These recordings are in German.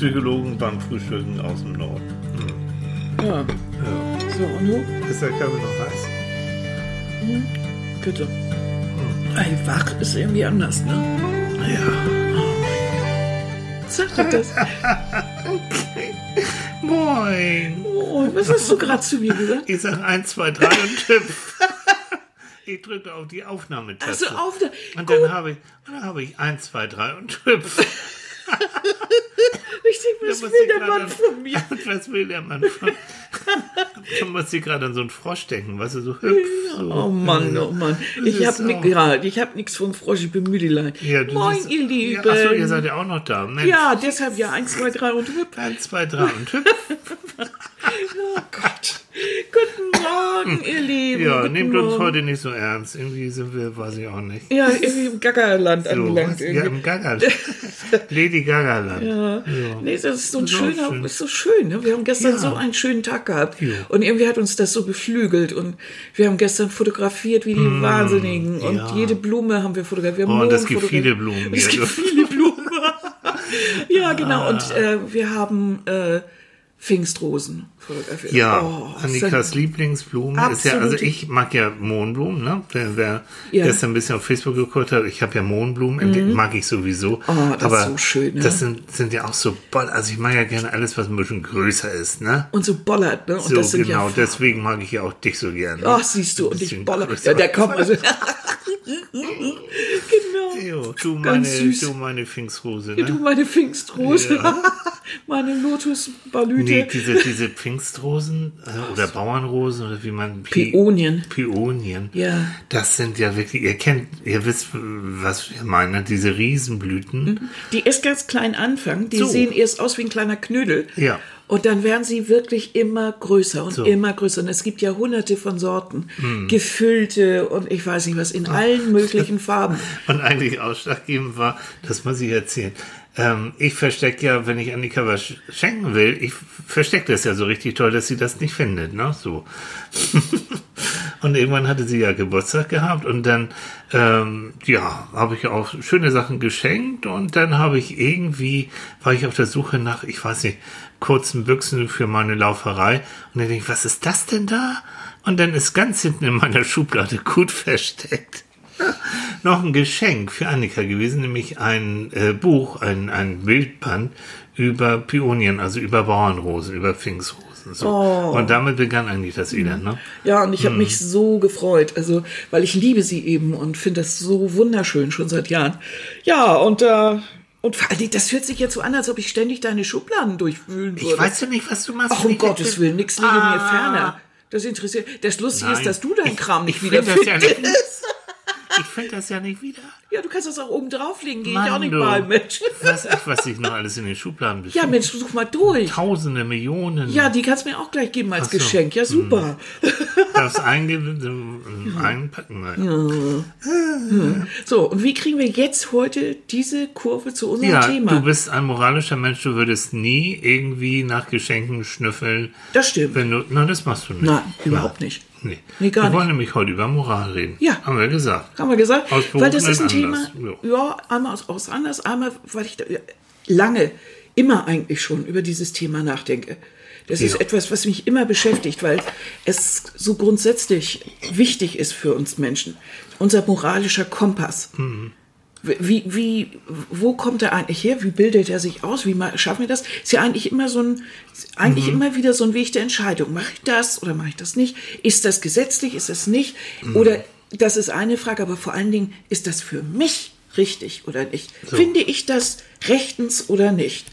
Psychologen beim Frühstücken aus dem Norden. Hm. Ja. Ja. So, und nun? Ist der Kaffee noch heiß? Bitte. Ey, wach ist irgendwie anders, ne? Ja. Sag doch das. Moin. Oh, was hast du gerade zu mir gesagt? Ich sag 1, 2, 3 und Tipp. Ich drücke auf die Aufnahmetaste. Also auf der. Und dann habe ich, und dann habe ich 1, 2, 3 und Hüpf. Ich denke, was will der Mann an- von mir? Was will der Mann von Da muss ich gerade an so einen Frosch denken, weißt du, so hüpf. So. Oh Mann, oh Mann. Ich ist hab, ni auch- ja, ich hab nichts vom Frosch, ich bin Müdelein. Ja, Moin, ihr Lieben. Ja, achso, ihr seid ja auch noch da. Mensch. Ja, deshalb ja 1, 2, 3 und hüpf. 1, 2, 3 und hüpf. Oh Gott. Guten Morgen, ihr Lieben. Ja, Guten nehmt uns Morgen. heute nicht so ernst. Irgendwie sind wir, weiß ich auch nicht. Ja, irgendwie im Gaggerland So, angelangt. was? ja, irgendwie. im Gagaland. Lady Gagaland. Ja. Nee, das ist so ein So schöner, schön. ist so schön. Ne? Wir haben gestern Ja. so einen schönen Tag gehabt. Ja. Und irgendwie hat uns das so beflügelt. Und wir haben gestern fotografiert wie die Wahnsinnigen. Und Mm, ja. jede Blume haben wir fotografiert. Wir haben Oh, und es gibt viele Blumen Es gibt viele Blumen. ja, genau. Und äh, wir haben äh, Pfingstrosen fotografiert. Ja, Oh, Annikas Lieblingsblume ist ja, also Absolute- ich mag ja Mohnblumen, ne? Wer, wer Ja. gestern ein bisschen auf Facebook geguckt hat, ich habe ja Mohnblumen, die mag ich sowieso. Oh, das ist aber so schön, ne? das sind, sind ja auch so, boll- also ich mag ja gerne alles, was ein bisschen größer ist, ne? Und so bollert, ne? Und So, das sind genau, ja deswegen mag ich ja auch dich so gerne. Ach, siehst du, und ich bisschen boller. größer. Ja, der kommt also. genau. Jo, du meine, süß. du meine Pfingstrose, Du, ne? meine Pfingstrose. meine Lotusbalüte. Nee, diese, diese Pfingstrosen äh, oder Bauernrosen oder wie man Pi- Päonien. Päonien. Ja. Das sind ja wirklich, ihr kennt, ihr wisst, was wir meinen, ne? diese Riesenblüten. Die erst ganz klein anfangen, die So. sehen erst aus wie ein kleiner Knödel. Ja. Und dann werden sie wirklich immer größer und So. Hm. immer größer. Und es gibt ja hunderte von Sorten. Gefüllte und ich weiß nicht was, in allen möglichen Farben. Und eigentlich ausschlaggebend war, das muss ich erzählen. Ähm, ich verstecke ja, wenn ich Annika was sch- schenken will, ich verstecke das ja so richtig toll, dass sie das nicht findet, ne? So. und irgendwann hatte sie ja Geburtstag gehabt und dann, ähm, ja, habe ich auch schöne Sachen geschenkt und dann habe ich irgendwie, war ich auf der Suche nach, ich weiß nicht, kurzen Büchsen für meine Lauferei und dann denke ich, was ist das denn da? Und dann ist ganz hinten in meiner Schublade gut versteckt noch ein Geschenk für Annika gewesen, nämlich ein äh, Buch, ein, ein Bildband über Pionien, also über Bauernrosen, über Pfingstrosen. So. Und damit begann eigentlich das Elend, ne? Ja, und ich Hm. habe mich so gefreut, also weil ich liebe sie eben und finde das so wunderschön schon seit Jahren. Ja, und äh, und vor allem, das hört sich jetzt so an, als ob ich ständig deine Schubladen durchwühlen würde. Ich weiß ja nicht, was du machst. Ach, um Gottes Willen, nichts liege mir Ah. ferner. Das interessiert. Das Lustige ist, Nein. dass du deinen Kram nicht Ich wieder finde das ja nicht. Ich finde das ja nicht wieder. Ja, du kannst das auch oben drauflegen, gehe ich auch nicht mal, Mensch. Was ich, was ich noch alles in den Schubladen Ja, befindet. Mensch, such mal durch. Tausende, Millionen. Ja, die kannst du mir auch gleich geben als so. Hm. Geschenk. Ja, super. Das eingeben, einpacken. Nein. So, und wie kriegen wir jetzt heute diese Kurve zu unserem Ja, Thema? du bist ein moralischer Mensch, du würdest nie irgendwie nach Geschenken schnüffeln. Das stimmt. Wenn du, nein, das machst du nicht. Nein, überhaupt nicht. Nee. Nee, wir nicht. wollen nämlich heute über Moral reden. Ja. Haben wir gesagt. Haben wir gesagt? Aus Weil das ist ein berufenen Thema, Anlass, ja, einmal aus, aus anders, einmal, weil ich da, ja, lange, immer eigentlich schon über dieses Thema nachdenke. Das ist Ja. etwas, was mich immer beschäftigt, weil es so grundsätzlich wichtig ist für uns Menschen. Unser moralischer Kompass. Mhm. Wie, wie, wo kommt er eigentlich her? Wie bildet er sich aus? Wie schaffen wir das? Ist ja eigentlich immer so ein, eigentlich Mhm. immer wieder so ein Weg der Entscheidung. Mache ich das oder mache ich das nicht? Ist das gesetzlich? Ist das nicht? Mhm. Oder das ist eine Frage, aber vor allen Dingen, ist das für mich richtig oder nicht? Finde ich das rechtens oder nicht?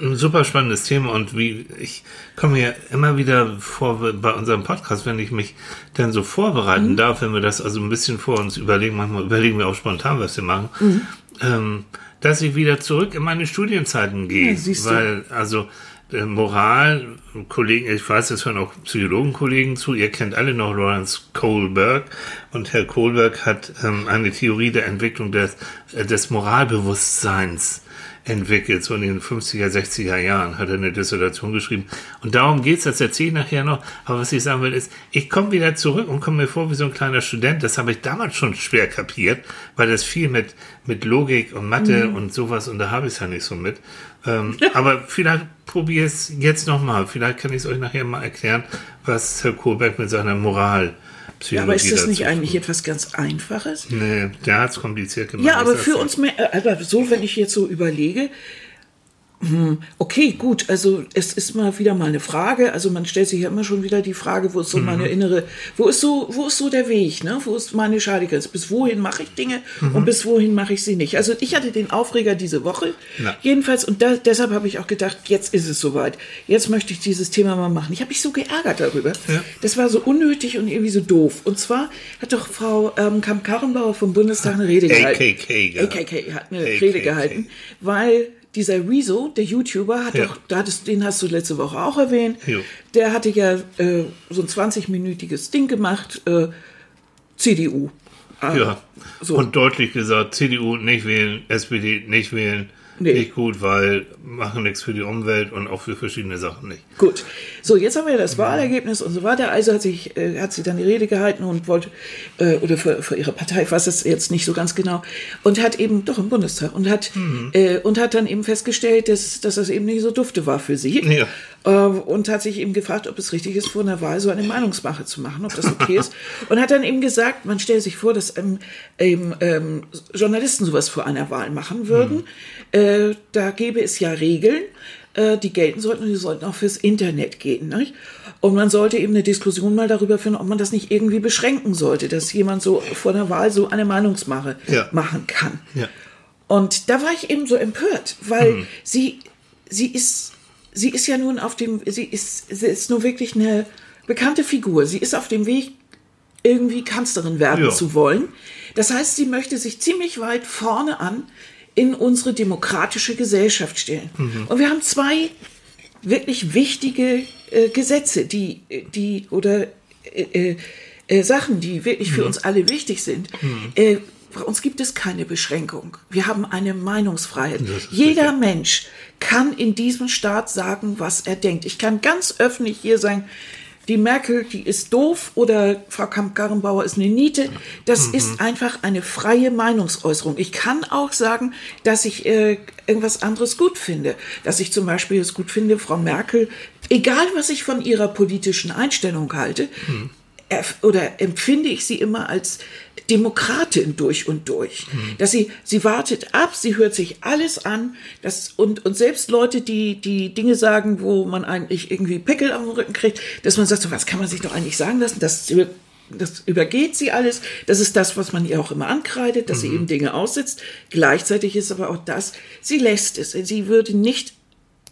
Ein super spannendes Thema und wie ich komme ja immer wieder vor bei unserem Podcast, wenn ich mich dann so Mhm. vorbereiten darf, wenn wir das also ein bisschen vor uns überlegen, manchmal überlegen wir auch spontan, was wir machen, Mhm. ähm, dass ich wieder zurück in meine Studienzeiten gehe. Ja, weil, also äh, Moral, Kollegen, ich weiß, es hören auch Psychologenkollegen zu, ihr kennt alle noch Lawrence Kohlberg Und Herr Kohlberg hat ähm, eine Theorie der Entwicklung des, äh, des Moralbewusstseins entwickelt, so in den 50er, 60er Jahren hat er eine Dissertation geschrieben. Und darum geht's, das erzähle ich nachher noch. Aber was ich sagen will, ist, ich komme wieder zurück und komme mir vor wie so ein kleiner Student. Das habe ich damals schon schwer kapiert, weil das viel mit, mit Logik und Mathe mhm. und sowas, und da habe ich es ja nicht so mit. Ähm, aber vielleicht probiere es jetzt nochmal. Vielleicht kann ich es euch nachher mal erklären, was Herr Kohlberg mit seiner Moral Psychologie ja, aber ist das nicht eigentlich etwas ganz Einfaches? Nee, der hat es kompliziert gemacht. Ja, aber für uns mehr, also so, wenn ich jetzt so überlege, okay, gut, also es ist mal wieder mal eine Frage. Also man stellt sich ja immer schon wieder die Frage, wo ist so mhm. meine innere, wo ist so, wo ist so der Weg, ne? Wo ist meine Schadegrenze? Bis wohin mache ich Dinge mhm. und bis wohin mache ich sie nicht? Also ich hatte den Aufreger diese Woche, Na. jedenfalls, und da, deshalb habe ich auch gedacht, jetzt ist es soweit. Jetzt möchte ich dieses Thema mal machen. Ich habe mich so geärgert darüber. Ja. Das war so unnötig und irgendwie so doof. Und zwar hat doch Frau ähm, Kamp-Karrenbauer vom Bundestag eine Rede gehalten. AKK, ja. AKK hat eine AKK. Rede gehalten, weil dieser Rezo, der YouTuber, hat ja. doch, da hattest, den hast du letzte Woche auch erwähnt, jo. der hatte ja äh, so ein 20-minütiges Ding gemacht, äh, CDU. Äh, ja, so. und deutlich gesagt, CDU nicht wählen, SPD nicht wählen nee. nicht gut, weil machen nichts für die Umwelt und auch für verschiedene Sachen nicht. Gut. So, jetzt haben wir das Wahlergebnis und so weiter. Also hat, sich, äh, hat sie dann die Rede gehalten und wollte, äh, oder für, für ihre Partei, ich weiß es jetzt nicht so ganz genau, und hat eben, doch im Bundestag, und hat, mhm. äh, und hat dann eben festgestellt, dass, dass das eben nicht so dufte war für sie. Ja. Äh, und hat sich eben gefragt, ob es richtig ist, vor einer Wahl so eine Meinungsmache zu machen, ob das okay ist. Und hat dann eben gesagt, man stellt sich vor, dass ähm, ähm, Journalisten sowas vor einer Wahl machen würden. Mhm. Äh, da gäbe es ja Regeln, äh, die gelten sollten und die sollten auch fürs Internet gehen. Nicht? Und man sollte eben eine Diskussion mal darüber führen, ob man das nicht irgendwie beschränken sollte, dass jemand so vor der Wahl so eine Meinungsmache ja. machen kann. Ja. Und da war ich eben so empört, weil mhm. sie, sie ist, sie ist ja nun auf dem, sie ist, sie ist nur wirklich eine bekannte Figur. Sie ist auf dem Weg, irgendwie Kanzlerin werden ja. zu wollen. Das heißt, sie möchte sich ziemlich weit vorne an in unsere demokratische Gesellschaft stellen. Mhm. Und wir haben zwei wirklich wichtige äh, Gesetze, die, die oder äh, äh, äh Sachen, die wirklich für mhm. uns alle wichtig sind. Mhm. Äh, bei uns gibt es keine Beschränkung. Wir haben eine Meinungsfreiheit. Jeder richtig. Mensch kann in diesem Staat sagen, was er denkt. Ich kann ganz öffentlich hier sagen, die Merkel, die ist doof oder Frau Kamp-Garrenbauer ist eine Niete. Das mhm. ist einfach eine freie Meinungsäußerung. Ich kann auch sagen, dass ich äh, irgendwas anderes gut finde. Dass ich zum Beispiel es gut finde, Frau Merkel, egal was ich von ihrer politischen Einstellung halte, mhm oder empfinde ich sie immer als Demokratin durch und durch. Mhm. Dass sie, sie wartet ab, sie hört sich alles an, das, und, und selbst Leute, die, die Dinge sagen, wo man eigentlich irgendwie Pickel am Rücken kriegt, dass man sagt, so was kann man sich doch eigentlich sagen lassen, das, das übergeht sie alles. Das ist das, was man ihr auch immer ankreidet, dass mhm. sie eben Dinge aussetzt. Gleichzeitig ist aber auch das, sie lässt es. Sie würde nicht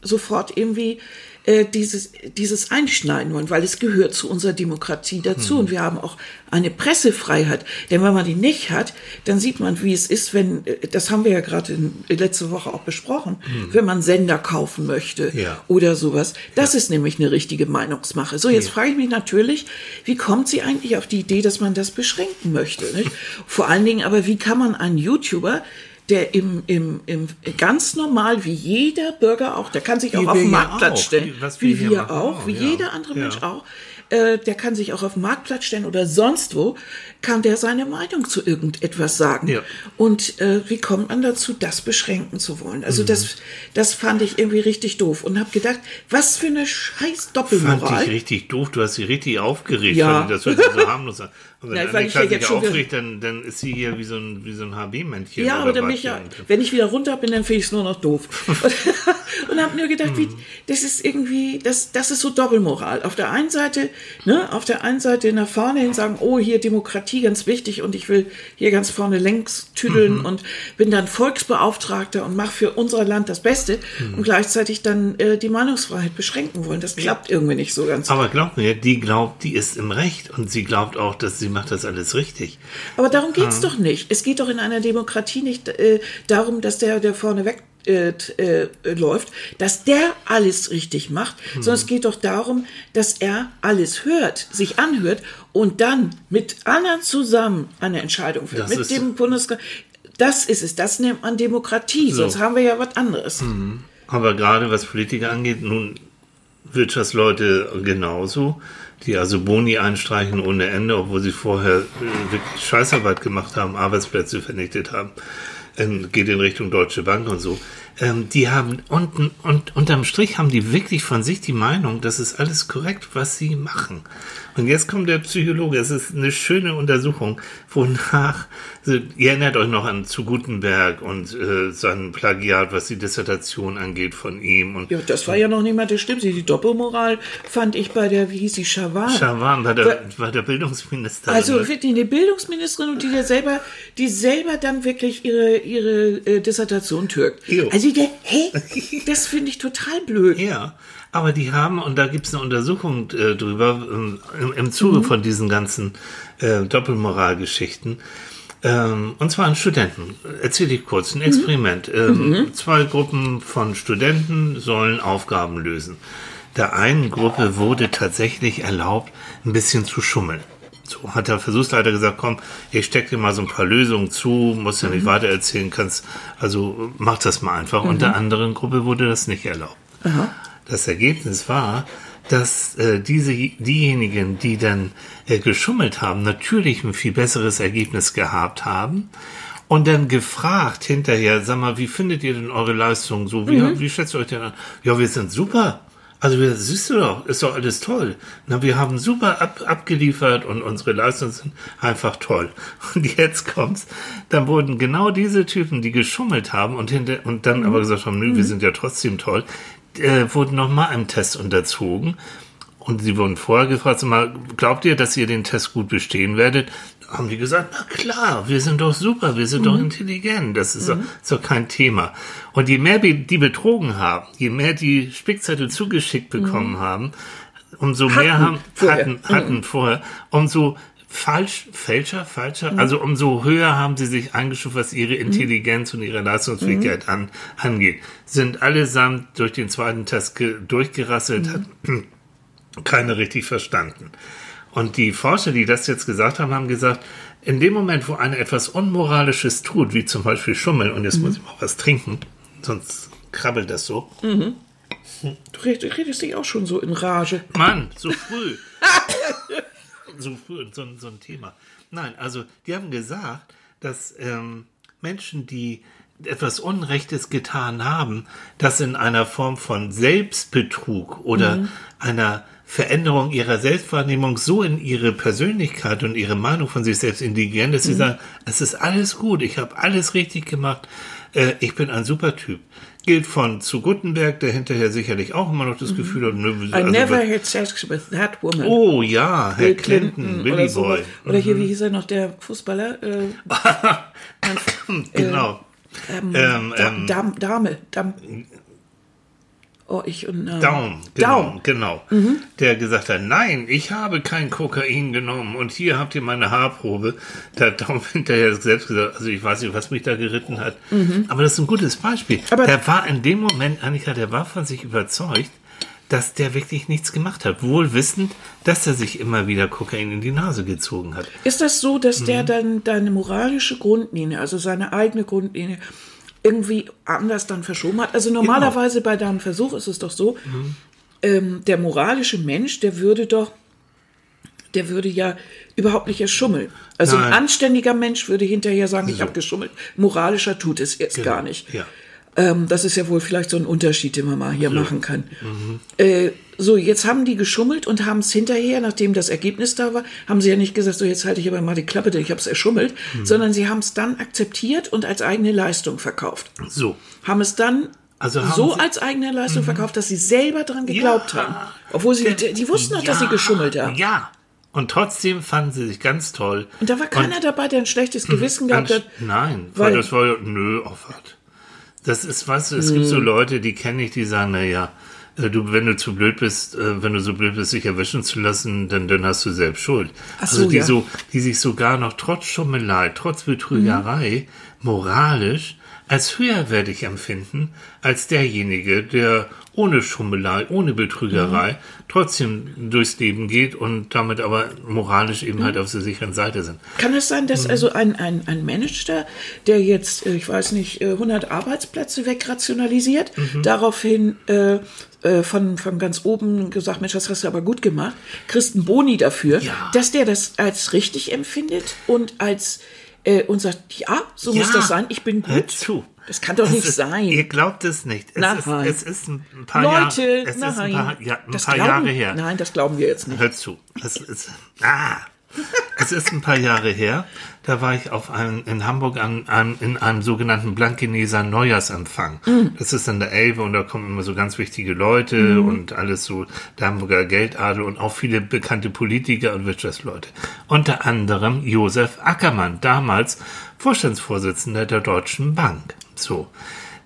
sofort irgendwie äh, dieses, dieses einschneiden wollen, weil es gehört zu unserer Demokratie dazu. Mhm. Und wir haben auch eine Pressefreiheit. Denn wenn man die nicht hat, dann sieht man, wie es ist, wenn, äh, das haben wir ja gerade letzte Woche auch besprochen, mhm. wenn man Sender kaufen möchte ja. oder sowas. Das ja. ist nämlich eine richtige Meinungsmache. So, jetzt ja. frage ich mich natürlich, wie kommt sie eigentlich auf die Idee, dass man das beschränken möchte? Nicht? Vor allen Dingen aber, wie kann man einen YouTuber der im, im, im ganz normal wie jeder Bürger auch, der kann sich auch auf den Marktplatz stellen, wie, wie wir, auch, wie ja. jeder andere ja. Mensch auch, äh, der kann sich auch auf den Marktplatz stellen oder sonst wo, kann der seine Meinung zu irgendetwas sagen. Ja. Und äh, wie kommt man dazu, das beschränken zu wollen? Also mhm. das, das fand ich irgendwie richtig doof und habe gedacht, was für eine scheiß Doppelmoral. Fand ich richtig doof, du hast sie richtig aufgeregt, ja. das hört sich so harmlos an. Und wenn ja, Annika sich jetzt aufregt, dann, dann ist sie hier wie so ein, wie so ein HB-Männchen. Ja, aber dann ja, wenn ich wieder runter bin, dann finde ich es nur noch doof. und, und habe mir gedacht, wie, mhm. das ist irgendwie, das, das ist so Doppelmoral. Auf der einen Seite, ne, auf der einen Seite nach vorne hin sagen, oh, hier Demokratie ganz wichtig und ich will hier ganz vorne längs tüdeln mhm. und bin dann Volksbeauftragter und mache für unser Land das Beste mhm. und gleichzeitig dann äh, die Meinungsfreiheit beschränken wollen. Das klappt irgendwie nicht so ganz. Aber glaubt mir, die glaubt, die ist im Recht und sie glaubt auch, dass sie sie macht das alles richtig. Aber darum geht es ah. doch nicht. Es geht doch in einer Demokratie nicht äh, darum, dass der, der vorne weg äh, äh, läuft, dass der alles richtig macht, Hm. sondern es geht doch darum, dass er alles hört, sich anhört und dann mit anderen zusammen eine Entscheidung fällt. Das mit ist- dem Bundesrat. Das ist es. Das nennt man Demokratie. So. Hm. Sonst haben wir ja was anderes. Aber gerade was Politiker angeht, nun Wirtschaftsleute genauso, die also Boni einstreichen ohne Ende, obwohl sie vorher äh, wirklich Scheißarbeit gemacht haben, Arbeitsplätze vernichtet haben, ähm, geht in Richtung Deutsche Bank und so. Ähm, die haben unten und unterm Strich haben die wirklich von sich die Meinung, das ist alles korrekt, was sie machen. Und jetzt kommt der Psychologe. Es ist eine schöne Untersuchung, wonach, also, ihr erinnert euch noch an zu Gutenberg und äh, sein Plagiat, was die Dissertation angeht von ihm. Und Ja, das war ja noch nicht mal das Schlimmste. Die Doppelmoral fand ich bei der, wie hieß sie, Schawan. Schawan war der, war der Bildungsminister. Also wirklich eine Bildungsministerin und die ja selber, die selber dann wirklich ihre, ihre äh, Dissertation türkt. Jo. Also der, hä? Das finde ich total blöd. Ja, aber die haben, und da gibt es eine Untersuchung äh, drüber, ähm, im, im Zuge von diesen ganzen äh, Doppelmoralgeschichten, ähm, und zwar an Studenten. Erzähle ich kurz, ein Experiment. Ähm, Zwei Gruppen von Studenten sollen Aufgaben lösen. Der einen Gruppe wurde tatsächlich erlaubt, ein bisschen zu schummeln. So hat der Versuchsleiter gesagt, komm, ich steck dir mal so ein paar Lösungen zu, musst ja nicht weiter erzählen, kannst, also mach das mal einfach. Und der anderen Gruppe wurde das nicht erlaubt. Das Ergebnis war, dass äh, diese diejenigen, die dann äh, geschummelt haben, natürlich ein viel besseres Ergebnis gehabt haben. Und dann gefragt hinterher, sag mal, wie findet ihr denn eure Leistung so? Wie, wie schätzt ihr euch denn an? Ja, wir sind super. Also, wir, siehst du doch, ist doch alles toll. Na, wir haben super ab, abgeliefert und unsere Leistungen sind einfach toll. Und jetzt kommt's, dann wurden genau diese Typen, die geschummelt haben und hinter, und dann aber gesagt haben, nö, wir sind ja trotzdem toll, äh, wurden nochmal einem Test unterzogen. Und sie wurden vorher gefragt, sag mal, glaubt ihr, dass ihr den Test gut bestehen werdet? Haben die gesagt, na klar, wir sind doch super, wir sind doch intelligent, das ist, doch, ist doch kein Thema. Und je mehr die betrogen haben, je mehr die Spickzettel zugeschickt bekommen haben, umso mehr Hatten haben, vorher. hatten, hatten vorher, umso falsch, fälscher, falscher, also umso höher haben sie sich eingestuft, was ihre Intelligenz und ihre Leistungsfähigkeit an, angeht. Sind allesamt durch den zweiten Test ge, durchgerasselt, hatten keiner richtig verstanden. Und die Forscher, die das jetzt gesagt haben, haben gesagt, in dem Moment, wo einer etwas Unmoralisches tut, wie zum Beispiel Schummeln, und jetzt muss ich mal was trinken, sonst krabbelt das so. Du red- du redest dich auch schon so in Rage. Mann, so früh. so früh und so, ein- so ein Thema. Nein, also die haben gesagt, dass ähm, Menschen, die etwas Unrechtes getan haben, das in einer Form von Selbstbetrug oder einer Veränderung ihrer Selbstwahrnehmung so in ihre Persönlichkeit und ihre Meinung von sich selbst integrieren, dass sie sagen, es ist alles gut, ich habe alles richtig gemacht, äh, ich bin ein super Typ. Gilt von zu Gutenberg, der hinterher sicherlich auch immer noch das Gefühl hat, nö, I also, never had sex with that woman. Oh ja, Herr Bill Clinton, Billy oder. Boy. Oder hier, wie hieß er noch, der Fußballer? Äh, Genau. ähm, Ähm, Da- ähm, Dam, Dame. Oh, ich und. Äh, Daum, genau, Daum. genau. Der gesagt hat, nein, ich habe kein Kokain genommen und hier habt ihr meine Haarprobe. Da hat Daum hinterher selbst gesagt, also ich weiß nicht, was mich da geritten hat. Aber das ist ein gutes Beispiel. Aber- der war in dem Moment, Annika, der war von sich überzeugt, dass der wirklich nichts gemacht hat. Wohl wissend, dass er sich immer wieder Kokain in die Nase gezogen hat. Ist das so, dass Mhm. der dann deine moralische Grundlinie, also seine eigene Grundlinie, irgendwie anders dann verschoben hat? Also normalerweise bei deinem Versuch ist es doch so, Mhm. ähm, der moralische Mensch, der würde doch, der würde ja überhaupt nicht erst schummeln. Also ein Nein. anständiger Mensch würde hinterher sagen, ich So. habe geschummelt. Moralischer tut es erst gar nicht. Ja. Ähm, das ist ja wohl vielleicht so ein Unterschied, den man mal hier machen kann. Mhm. Äh, so, jetzt haben die geschummelt und haben es hinterher, nachdem das Ergebnis da war, haben sie ja nicht gesagt, so jetzt halte ich aber mal die Klappe, denn ich habe es erschummelt, Mhm. sondern sie haben es dann akzeptiert und als eigene Leistung verkauft. So. Haben es dann Also so sie- als eigene Leistung verkauft, dass sie selber dran geglaubt Ja. haben. Obwohl sie, die, die wussten doch, dass sie geschummelt haben. Ja. Und trotzdem fanden sie sich ganz toll. Und da war keiner dabei, der ein schlechtes Gewissen gehabt hat. Nein, weil, weil- das war ja, nö, oh, wart. Das ist, weißt du, es gibt Hm. so Leute, die kenne ich, die sagen, na ja, äh, du, wenn du zu blöd bist, äh, wenn du so blöd bist, dich erwischen zu lassen, dann, dann hast du selbst Schuld. Ach so, also die ja. so, die sich sogar noch trotz Schummelei, trotz Betrügerei, Mhm. moralisch als höherwertig empfinden als derjenige, der ohne Schummelei, ohne Betrügerei trotzdem durchs Leben geht und damit aber moralisch eben halt auf der sicheren Seite sind. Kann es sein, dass also ein, ein, ein Manager, der jetzt, äh, ich weiß nicht, äh, 100 Arbeitsplätze wegrationalisiert, daraufhin äh, äh, von, von ganz oben gesagt, Mensch, das hast du aber gut gemacht, kriegst einen Boni dafür, Ja. dass der das als richtig empfindet und als äh, und sagt, ja, so muss das sein, ich bin gut. zu. Das kann doch Es nicht ist, sein. Ihr glaubt es nicht. Es, ist, Nein. es ist ein paar Leute, Jahre, es nein, ist ein paar, ja, ein das paar glauben, Jahre her. Nein, das glauben wir jetzt nicht. Hört zu. Es ist, ah, es ist ein paar Jahre her. Da war ich auf einem, in Hamburg an, an, in einem sogenannten Blankeneser Neujahrsempfang. Mhm. Das ist an der Elbe und da kommen immer so ganz wichtige Leute und alles so der Hamburger Geldadel und auch viele bekannte Politiker und Wirtschaftsleute. Unter anderem Josef Ackermann, damals Vorstandsvorsitzender der Deutschen Bank. So.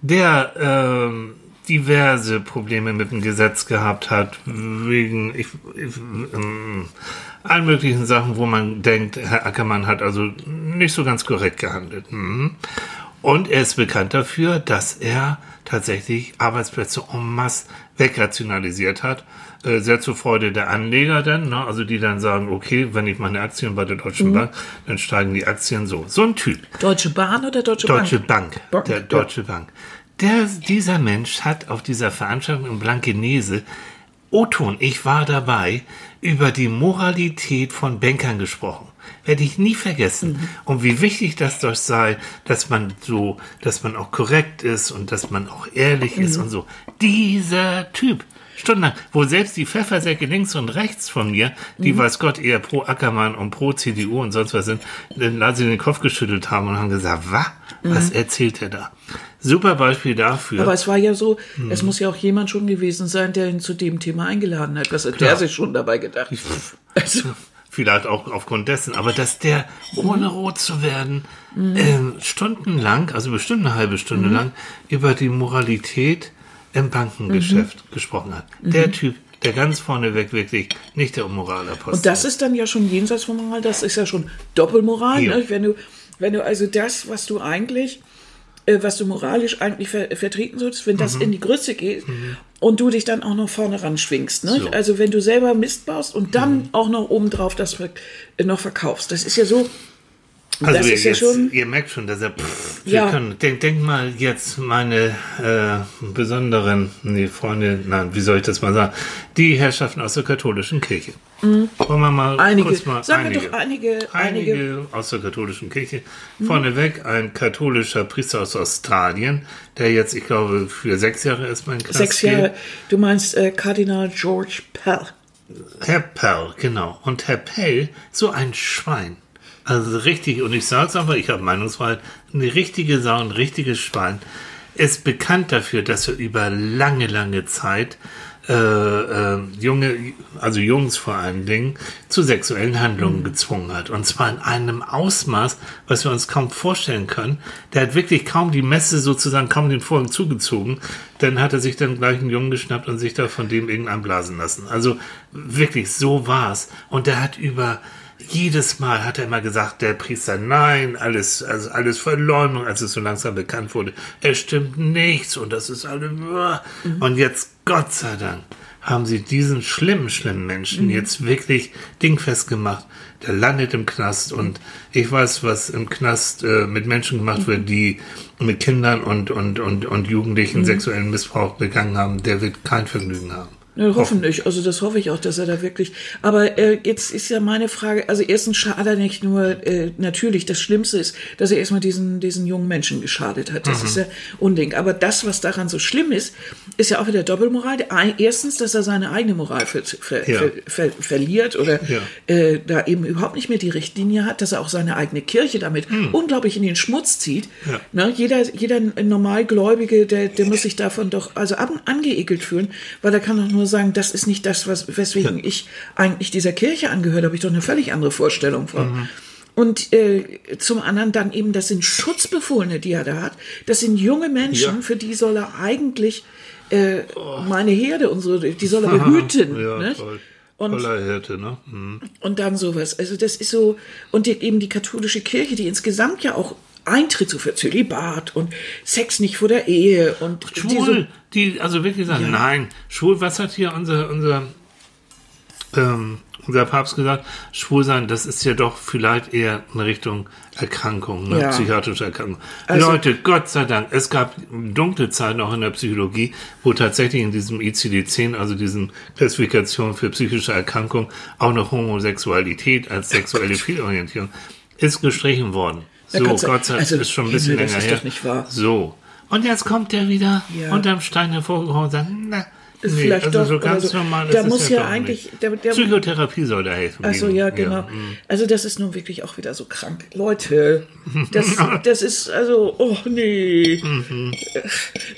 Der ähm, diverse Probleme mit dem Gesetz gehabt hat, wegen ich, ich, ähm, allen möglichen Sachen, wo man denkt, Herr Ackermann hat also nicht so ganz korrekt gehandelt. Mhm. Und er ist bekannt dafür, dass er tatsächlich Arbeitsplätze en masse wegrationalisiert hat. Äh, Sehr zur Freude der Anleger dann, ne? also die dann sagen, okay, wenn ich meine Aktien bei der Deutschen Bank, dann steigen die Aktien so. So ein Typ. Deutsche Bahn oder Deutsche, Deutsche Bank? Bank. Bank, Der ja. Deutsche Bank. Der, dieser Mensch hat auf dieser Veranstaltung in Blankenese, Oton, ich war dabei, über die Moralität von Bankern gesprochen. Werde ich nie vergessen. Mhm. Und wie wichtig das doch sei, dass man so, dass man auch korrekt ist und dass man auch ehrlich ist Mhm. und so. Dieser Typ. Stundenlang, wo selbst die Pfeffersäcke links und rechts von mir, die Mhm. weiß Gott eher pro Ackermann und pro CDU und sonst was sind, dann da sie den Kopf geschüttelt haben und haben gesagt, was? Was erzählt er da? Super Beispiel dafür. Mhm. Aber es war ja so, Mhm. es muss ja auch jemand schon gewesen sein, der ihn zu dem Thema eingeladen hat. Was hat Klar. der sich schon dabei gedacht? Also, Vielleicht auch aufgrund dessen, aber dass der, ohne rot zu werden, Mhm. ähm, stundenlang, also bestimmt eine halbe Stunde lang, über die Moralität im Bankengeschäft Mhm. gesprochen hat. Der Typ, der ganz vorneweg wirklich nicht der Moralapostel und das ist dann ja schon jenseits von Moral, das ist ja schon Doppelmoral. Ne? Wenn, du, wenn du also das, was du eigentlich, äh, was du moralisch eigentlich ver vertreten solltest, wenn Mhm. das in die Grütze geht und du dich dann auch noch vorne ran schwingst. Ne? So. Also wenn du selber Mist baust und dann auch noch obendrauf das äh, noch verkaufst. Das ist ja so, Also das ist ja jetzt, schon... ihr merkt schon, dass er, pff, Ja. können, denk, denk mal jetzt meine äh, besonderen, nee, Freunde, nein, wie soll ich das mal sagen, die Herrschaften aus der katholischen Kirche. Wollen wir mal Mhm. Einige, kurz mal sagen einige, wir doch einige, einige, einige, aus der katholischen Kirche. Vorneweg ein katholischer Priester aus Australien, der jetzt, ich glaube, für sechs Jahre erstmal in Knast sechs geht. Jahre, du meinst äh, Kardinal George Pell. Herr Pell, genau. Und Herr Pell, so ein Schwein. Also richtig, und ich sag's aber, ich habe Meinungsfreiheit, eine richtige Sau, ein richtiges Schwein, ist bekannt dafür, dass er über lange, lange Zeit äh, äh, junge, also Jungs vor allen Dingen, zu sexuellen Handlungen gezwungen hat. Und zwar in einem Ausmaß, was wir uns kaum vorstellen können. Der hat wirklich kaum die Messe sozusagen, kaum den Vorhang zugezogen. Dann hat er sich dann gleich einen Jungen geschnappt und sich da von dem irgendeinen blasen lassen. Also wirklich, so war's. Und der hat über jedes Mal hat er immer gesagt, der Priester, nein, alles, also alles Verleumdung, als es so langsam bekannt wurde. Es stimmt nichts und das ist alles. Und jetzt, Gott sei Dank, haben sie diesen schlimmen, schlimmen Menschen jetzt wirklich dingfest gemacht. Der landet im Knast und ich weiß, was im Knast äh, mit Menschen gemacht wird, die mit Kindern und, und, und, und Jugendlichen sexuellen Missbrauch begangen haben. Der wird kein Vergnügen haben. Ja, hoffentlich, also das hoffe ich auch, dass er da wirklich. Aber äh, jetzt ist ja meine Frage, also erstens schadet er nicht nur, äh, natürlich, das Schlimmste ist, dass er erstmal diesen, diesen jungen Menschen geschadet hat. Das ist ja Unding. Aber das, was daran so schlimm ist, ist ja auch wieder Doppelmoral. Erstens, dass er seine eigene Moral ver, ver, Ja. ver, ver, verliert oder Ja. äh, da eben überhaupt nicht mehr die Richtlinie hat, dass er auch seine eigene Kirche damit unglaublich in den Schmutz zieht. Ja. Ne? Jeder, jeder Normalgläubige, der, der muss sich davon doch also angeekelt fühlen, weil er kann doch nur sagen, das ist nicht das, was, weswegen ich eigentlich dieser Kirche angehört, habe ich doch eine völlig andere Vorstellung von. Und äh, zum anderen dann eben, das sind Schutzbefohlene, die er da hat. Das sind junge Menschen, Ja. für die soll er eigentlich äh, meine Herde und so, die soll er behüten. Ja, ne? toll. Und- Toller Hirte, ne? Mhm. Und dann sowas. Also das ist so, und die, eben die katholische Kirche, die insgesamt ja auch eintritt so für Zölibat und Sex nicht vor der Ehe und Schwul, die also wirklich sagen, nein, schwul, was hat hier unser, unser, ähm, unser Papst gesagt? Schwul sein, das ist ja doch vielleicht eher in Richtung Erkrankung, ne? Ja. psychiatrische Erkrankung. Also- Leute, Gott sei Dank, es gab dunkle Zeiten auch in der Psychologie, wo tatsächlich in diesem ICD-10, also diesen Klassifikation für psychische Erkrankung, auch noch Homosexualität als sexuelle Fehlorientierung ist gestrichen worden. Ja, So, Gott sei- Dank, also, ist schon ein bisschen Himmel, länger her. So. Und jetzt kommt der wieder Ja. unterm Stein hervorgehauen und sagt, na, Ist nee, vielleicht also doch so ganz so. normal Da muss ja doch eigentlich- der- der- Psychotherapie soll da helfen. Achso, ja, genau. Also das ist nun wirklich auch wieder so krank. Leute, das, das ist also, oh nee.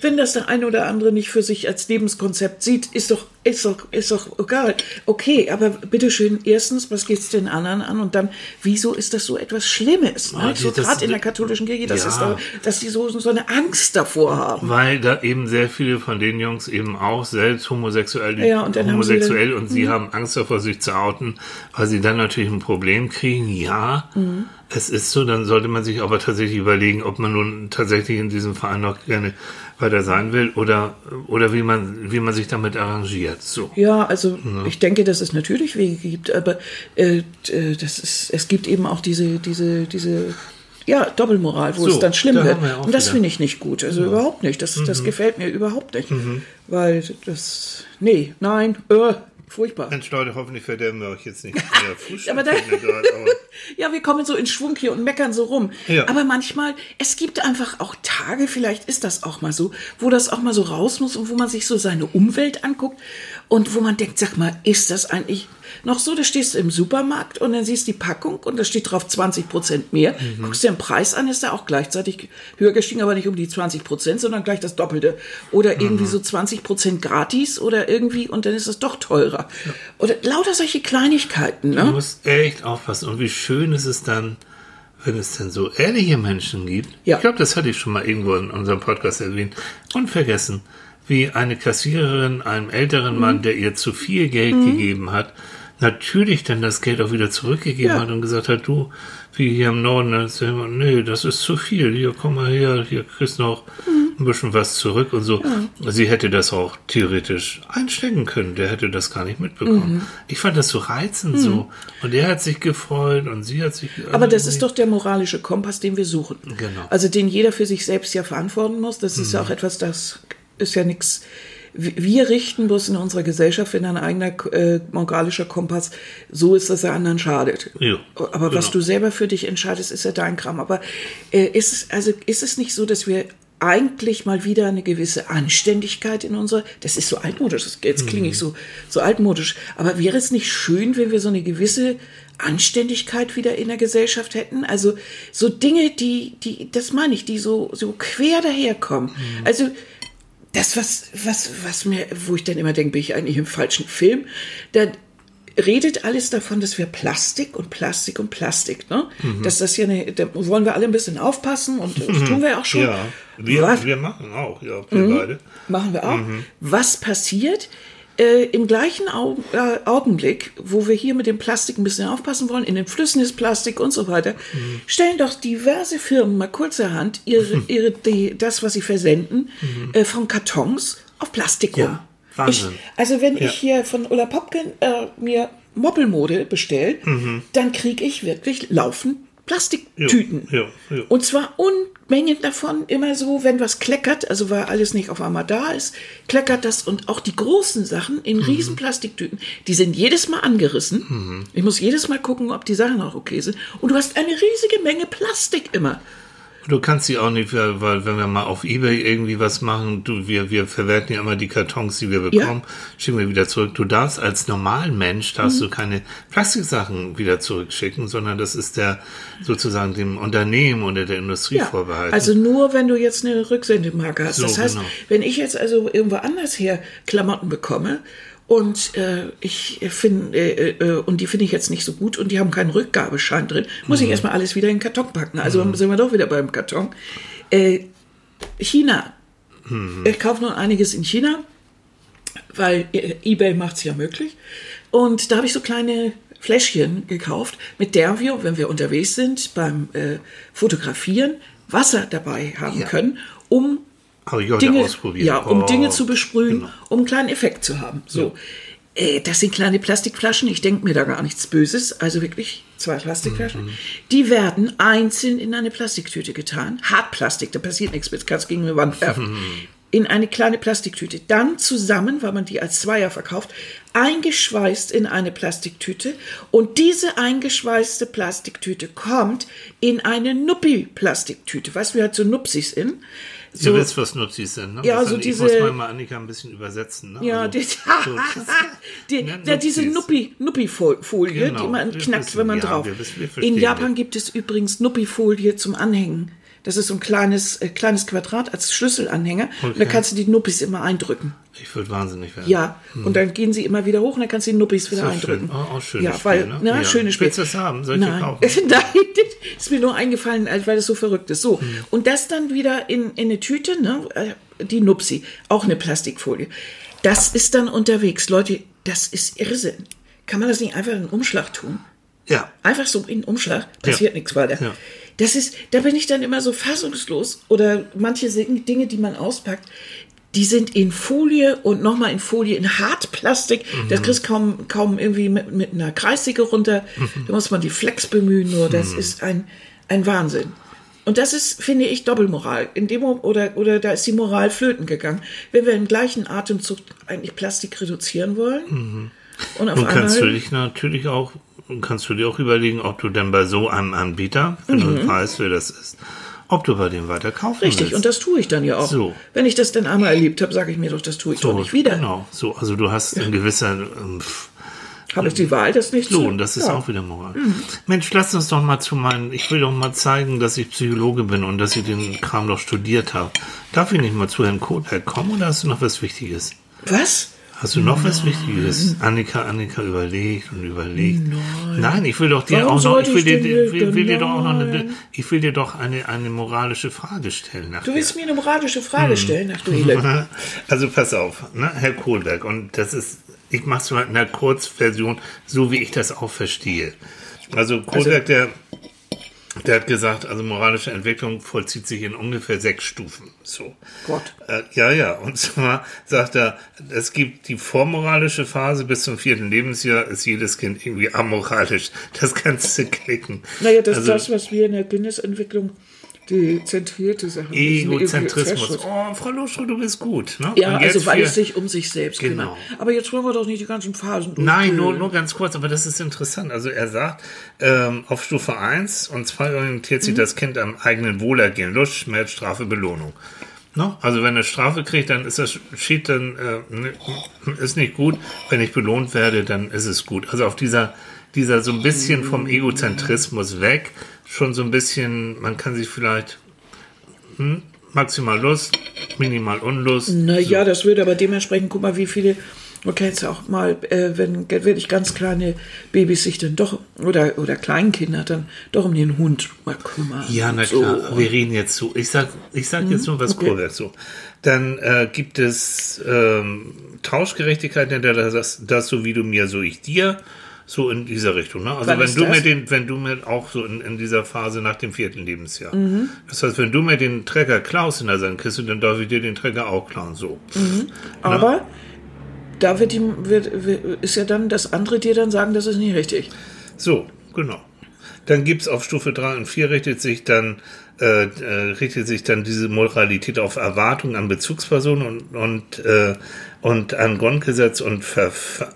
Wenn das der eine oder andere nicht für sich als Lebenskonzept sieht, ist doch, ist doch, ist doch egal. Okay, aber bitteschön, erstens, was geht's den anderen an? Und dann, wieso ist das so etwas Schlimmes? Ah, Ne? die- so gerade in der katholischen Kirche, das Ja. ist doch, dass die so, so eine Angst davor haben. Weil da eben sehr viele von den Jungs eben auch selbst homosexuell, Ja, und dann sie homosexuell dann- und sie haben Angst davor, sich zu outen, weil sie dann natürlich ein Problem kriegen. Ja, Mhm. es ist so, dann sollte man sich aber tatsächlich überlegen, ob man nun tatsächlich in diesem Verein noch gerne weiter sein will oder, oder wie man, wie man sich damit arrangiert. So. Ja, also ich denke, dass es natürlich Wege gibt, aber äh, äh, das ist, es gibt eben auch diese, diese, diese ja, Doppelmoral, wo So, es dann schlimm da wird. wir Und das finde ich nicht gut. Also überhaupt nicht. Das, das Mhm. gefällt mir überhaupt nicht. Weil das. Nee, nein, äh, furchtbar. Mensch, Leute, hoffentlich verderben wir euch jetzt nicht mehr Fuß. Aber da- Ja, wir kommen so in Schwung hier und meckern so rum. Ja. Aber manchmal, es gibt einfach auch Tage, vielleicht ist das auch mal so, wo das auch mal so raus muss und wo man sich so seine Umwelt anguckt und wo man denkt, sag mal, ist das eigentlich noch so? Da stehst du im Supermarkt und dann siehst die Packung und da steht drauf 20 Prozent mehr. Guckst dir den Preis an, ist der auch gleichzeitig höher gestiegen, aber nicht um die 20 Prozent, sondern gleich das Doppelte. Oder irgendwie so 20 Prozent gratis oder irgendwie und dann ist es doch teurer. Oder lauter solche Kleinigkeiten, Du ne? musst echt aufpassen. Und wie schön ist es dann, wenn es denn so ehrliche Menschen gibt. Ja. Ich glaube, das hatte ich schon mal irgendwo in unserem Podcast erwähnt. Unvergessen, wie eine Kassiererin einem älteren Mhm. Mann, der ihr zu viel Geld gegeben hat, natürlich dann das Geld auch wieder zurückgegeben Ja. hat und gesagt hat, du, wie hier im Norden, dann sagt man, nee, das ist zu viel. Hier, komm mal her, hier kriegst du noch Mhm. ein bisschen was zurück und so. Sie hätte das auch theoretisch einstecken können. Der hätte das gar nicht mitbekommen. Mhm. Ich fand das so reizend so. Und er hat sich gefreut und sie hat sich. Aber das ist doch der moralische Kompass, den wir suchen. Genau. Also den jeder für sich selbst ja verantworten muss. Das ist ja auch etwas, das ist ja nichts. Wir richten bloß in unserer Gesellschaft, wenn ein eigener äh, moralischer Kompass so ist, dass er anderen schadet. Ja, Aber was genau. du selber für dich entscheidest, ist ja dein Kram. Aber äh, ist, es, also ist es nicht so, dass wir eigentlich mal wieder eine gewisse Anständigkeit in unserer, das ist so altmodisch, jetzt klinge ich so, so altmodisch, aber wäre es nicht schön, wenn wir so eine gewisse Anständigkeit wieder in der Gesellschaft hätten? Also so Dinge, die, die, das meine ich, die so, so quer daherkommen. Also das, was, was, was mir, wo ich dann immer denke, bin ich eigentlich im falschen Film, da redet alles davon, dass wir Plastik und Plastik und Plastik, ne? Dass das ja eine, da wollen wir alle ein bisschen aufpassen und das tun wir auch schon. Ja, wir, Was? wir machen auch, ja, wir beide. Machen wir auch. Was passiert? Äh, Im gleichen Au äh, Augenblick, wo wir hier mit dem Plastik ein bisschen aufpassen wollen, in den Flüssen ist Plastik und so weiter, stellen doch diverse Firmen mal kurzerhand ihre, ihre, die, das, was sie versenden, äh, von Kartons auf Plastik Ja, rum. Wahnsinn. Ich, also wenn Ja. ich hier von Ulla Popken äh, mir Moppelmode bestelle, Mhm. dann kriege ich wirklich laufend Plastiktüten. Ja, ja, ja. Und zwar Unmengen davon, immer so, wenn was kleckert, also weil alles nicht auf einmal da ist, kleckert das und auch die großen Sachen in Mhm. riesen Plastiktüten, die sind jedes Mal angerissen. Ich muss jedes Mal gucken, ob die Sachen auch okay sind. Und du hast eine riesige Menge Plastik immer. Du kannst sie auch nicht, weil, weil wenn wir mal auf Ebay irgendwie was machen, du, wir, wir verwerten ja immer die Kartons, die wir bekommen, schicken wir wieder zurück. Du darfst als normalen Mensch, darfst Mhm. du keine Plastiksachen wieder zurückschicken, sondern das ist der sozusagen dem Unternehmen oder der Industrie vorbehalten. Also nur, wenn du jetzt eine Rücksendemarke hast. So, das heißt, genau. wenn ich jetzt also irgendwo anders her Klamotten bekomme und äh, ich finde äh, äh, und die finde ich jetzt nicht so gut und die haben keinen Rückgabeschein drin, muss Mhm. ich erstmal alles wieder in den Karton packen. Also sind wir doch wieder beim Karton. Äh, China. Mhm. Ich kaufe nun einiges in China, weil äh, eBay macht es ja möglich. Und da habe ich so kleine Fläschchen gekauft, mit der wir, wenn wir unterwegs sind, beim äh, Fotografieren Wasser dabei haben können, um Habe ich heute Dinge, ausprobiert. ja, um Oh, Dinge zu besprühen, genau. um einen kleinen Effekt zu haben. So. Äh, das sind kleine Plastikflaschen, ich denke mir da gar nichts Böses, also wirklich zwei Plastikflaschen. Mhm. Die werden einzeln in eine Plastiktüte getan. Hartplastik, da passiert nichts mit, kannst gegen eine Wand werfen. Mhm. In eine kleine Plastiktüte. Dann zusammen, weil man die als Zweier verkauft, eingeschweißt in eine Plastiktüte. Und diese eingeschweißte Plastiktüte kommt in eine Nuppi-Plastiktüte. Weißt du, wie halt so Nupsis in? Du wisst, was Nupsis sind, ne? Ja, Das so ich diese- muss mal, mal Annika ein bisschen übersetzen, ne? Ja, Also, die, so, die, Ja, ja, diese Nuppi-Folie, Genau, die man knackt, wissen, wenn man ja, drauf. wir wissen, wir In Japan das. gibt es übrigens Nuppi-Folie zum Anhängen. Das ist so ein kleines, äh, kleines Quadrat als Schlüsselanhänger. Und da Okay. kannst du die Nuppis immer eindrücken. ich würde wahnsinnig werden. Ja, und dann gehen sie immer wieder hoch und dann kannst du die Nuppis wieder Hm. So eindrücken. schön. Oh, auch schönes ja, Spiel, weil, ne? Na, Ja. schönes Spiel. Willst du das haben? Soll ich Nein. kaufen? Nein, das ist mir nur eingefallen, weil das so verrückt ist. So, Hm. und das dann wieder in, in eine Tüte, ne? äh, die Nupsi, auch eine Plastikfolie. Das ist dann unterwegs. Leute, das ist Irrsinn. Kann man das nicht einfach in einen Umschlag tun? Ja. Einfach so in den Umschlag, passiert Ja. nichts weiter. Ja. Das ist, da bin ich dann immer so fassungslos. Oder manche Dinge, die man auspackt, die sind in Folie und nochmal in Folie, in Hartplastik. Mhm. Das kriegst kaum, kaum irgendwie mit, mit einer Kreissäge runter. Mhm. Da muss man die Flex bemühen. Nur das ist ein, ein Wahnsinn. Und das ist, finde ich, Doppelmoral. In dem oder, oder da ist die Moral flöten gegangen. Wenn wir im gleichen Atemzug eigentlich Plastik reduzieren wollen. Und auf Nun kannst du dich natürlich auch, kannst du dir auch überlegen, ob du denn bei so einem Anbieter, wenn du weißt, wer das ist, ob du bei dem weiter kaufen Mhm. Richtig, willst. und das tue ich dann ja auch. So. Wenn ich das dann einmal erlebt habe, sage ich mir doch, das tue ich doch nicht wieder. Genau, so, also du hast in gewisser ähm, Habe ich die Wahl, das nicht so, zu und das ist ja. auch wieder Moral. Mensch, lass uns doch mal zu meinen, ich will doch mal zeigen, dass ich Psychologe bin und dass ich den Kram doch studiert habe. Darf ich nicht mal zu Herrn Kohlberg kommen oder hast du noch was Wichtiges? Was? Hast du noch was Wichtiges? Annika, Annika überlegt und überlegt. Nein, ich will doch dir Warum auch noch, sollte ich will ich dir, denn will, will dir doch auch noch eine, nein? ich will dir doch eine, eine moralische Frage stellen. Nachher. Du willst mir eine moralische Frage Hm. stellen, ach du Elend. Also pass auf, ne, Herr Kohlberg, und das ist, ich mache es mal in einer Kurzversion, so wie ich das auch verstehe. Also Kohlberg, der, der hat gesagt, also moralische Entwicklung vollzieht sich in ungefähr sechs Stufen. So. Gott. Äh, ja, ja, und zwar sagt er, es gibt die vormoralische Phase bis zum vierten Lebensjahr, ist jedes Kind irgendwie amoralisch. Das kannst du klicken. Naja, das Also- ist das, was wir in der Kindesentwicklung die zentrierte Sache Egozentrismus. Oh, Frau Loschro, du bist gut. Ne? Ja, also weil für- es sich um sich selbst Genau. kümmert. Aber jetzt wollen wir doch nicht die ganzen Phasen Nein, durchgehen. nur, nur ganz kurz, aber das ist interessant. Also er sagt, ähm, auf Stufe 1 und 2 orientiert Mhm. sich das Kind am eigenen Wohlergehen. Lust, Schmerz, Strafe, Belohnung. Ne? Also wenn er Strafe kriegt, dann ist das steht dann äh, ist nicht gut. Wenn ich belohnt werde, dann ist es gut. Also auf dieser dieser so ein bisschen vom Egozentrismus weg, schon so ein bisschen, man kann sich vielleicht hm, maximal Lust, minimal Unlust. Naja, das würde aber dementsprechend, guck mal, wie viele, man kennt es auch mal, äh, wenn wirklich ganz kleine Babys sich dann doch, oder, oder Kleinkinder dann doch um den Hund mal kümmern. Ja, na so. klar, wir reden jetzt so. Ich sag, ich sag jetzt nur was okay. Kohlberg so. Dann äh, gibt es ähm, Tauschgerechtigkeit, er das, das so wie du mir, so ich dir. So in dieser Richtung. Ne? Also Wann wenn du das? mir den, wenn du mir auch so in, in dieser Phase nach dem vierten Lebensjahr. Mhm. Das heißt, wenn du mir den Trecker klaust in der Sandkiste, dann darf ich dir den Trecker auch klauen. So. Mhm. Aber da wird ihm, wird, ist ja dann das andere dir dann sagen, das ist nicht richtig. So, genau. Dann gibt's auf Stufe 3 und 4 richtet sich dann äh, äh, richtet sich dann diese Moralität auf Erwartungen an Bezugspersonen und und, äh, und an Grundgesetz und Verfa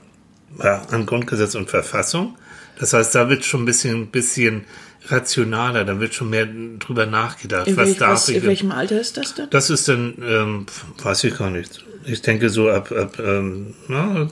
ja, an Grundgesetz und Verfassung. Das heißt, da wird schon ein bisschen bisschen rationaler, da wird schon mehr drüber nachgedacht, In, was welch, darf was, ich. in welchem Alter ist das dann? Das ist dann, ähm, weiß ich gar nicht. Ich denke so ab, ab, ähm, na,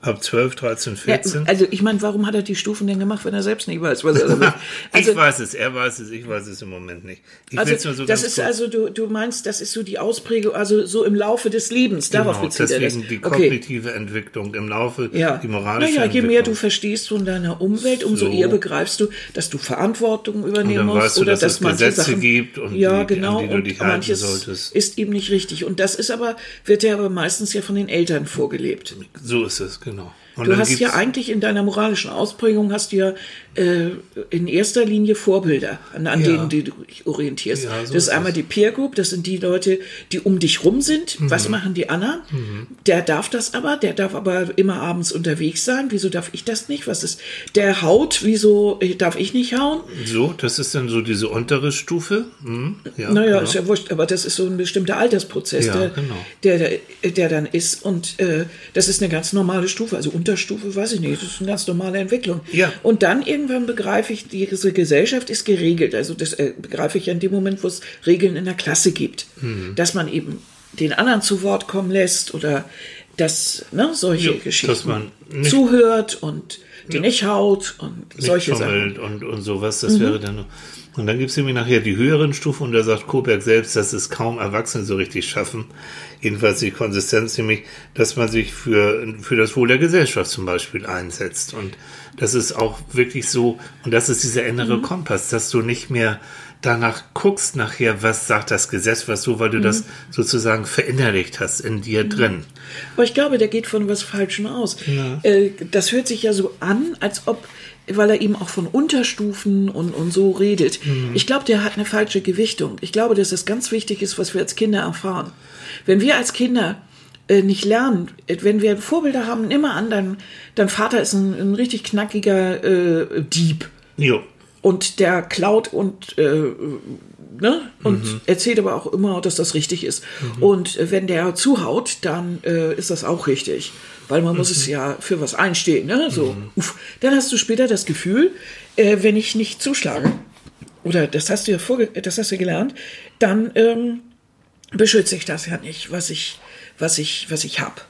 ab 12, 13, 14. Ja, also ich meine, warum hat er die Stufen denn gemacht, wenn er selbst nicht weiß, was er damit... Also, ich weiß es, er weiß es, ich weiß es im Moment nicht. Ich also nur so das ist kurz- also, du, du meinst, das ist so die Ausprägung, also so im Laufe des Lebens, darauf genau, bezieht er das. deswegen die Okay. kognitive Entwicklung im Laufe, Ja. die moralische naja, je mehr du verstehst von deiner Umwelt, umso So. eher begreifst du, dass du Verantwortung übernehmen musst du, oder dass dass, es manche Gesetze Sachen gibt und ja die- genau die du und dich halten manches solltest. ist eben nicht richtig und das ist aber wird ja aber meistens ja von den Eltern vorgelebt. so ist es, genau. Genau. Und Du hast ja eigentlich in deiner moralischen Ausprägung hast du ja äh, in erster Linie Vorbilder, an, an Ja. denen du dich orientierst. Ja, so das ist ist einmal die Peer Group, das sind die Leute, die um dich rum sind. Mhm. Was machen die anderen? Der darf das aber, der darf aber immer abends unterwegs sein. Wieso darf ich das nicht? Was ist der haut? Wieso äh, darf ich nicht hauen? So, das ist dann so diese untere Stufe. Hm, ja, Naja, genau. ist ja wurscht, aber das ist so ein bestimmter Altersprozess, der, genau. der, der, der dann ist. Und äh, das ist eine ganz normale Stufe. Also Unterstufe, weiß ich nicht, das ist eine ganz normale Entwicklung. Ja. Und dann irgendwann begreife ich, diese Gesellschaft ist geregelt. Also das äh, begreife ich ja in dem Moment, wo es Regeln in der Klasse gibt. Mhm. Dass man eben den anderen zu Wort kommen lässt oder dass ne, solche Ja, Geschichten dass man nicht- zuhört und die nicht haut und nicht solche Sachen. Mhm. und, und sowas, das wäre dann. Und dann gibt es nämlich nachher die höheren Stufen und da sagt Koberg selbst, dass es kaum Erwachsene so richtig schaffen. Jedenfalls die Konsistenz, nämlich, dass man sich für, für das Wohl der Gesellschaft zum Beispiel einsetzt. Und das ist auch wirklich so, und das ist dieser innere Mhm. Kompass, dass du nicht mehr danach guckst nachher, was sagt das Gesetz, was so, weil du das Mhm. sozusagen verinnerlicht hast in dir drin. Aber ich glaube, der geht von was Falschem aus. Äh, das hört sich ja so an, als ob, weil er eben auch von Unterstufen und, und so redet. Ich glaube, der hat eine falsche Gewichtung. Ich glaube, dass das ganz wichtig ist, was wir als Kinder erfahren. Wenn wir als Kinder äh, nicht lernen, äh, wenn wir Vorbilder haben, immer an, dein, dein Vater ist ein, ein richtig knackiger äh, Dieb Jo. und der klaut und äh, ne und Mhm. erzählt aber auch immer, dass das richtig ist. Und äh, wenn der zuhaut, dann äh, ist das auch richtig, weil man muss es Mhm. ja für was einstehen, ne? So, uff. dann hast du später das Gefühl, äh, wenn ich nicht zuschlage oder das hast du ja vorge das hast du gelernt, dann ähm, beschütze ich das ja nicht, was ich was ich was ich hab.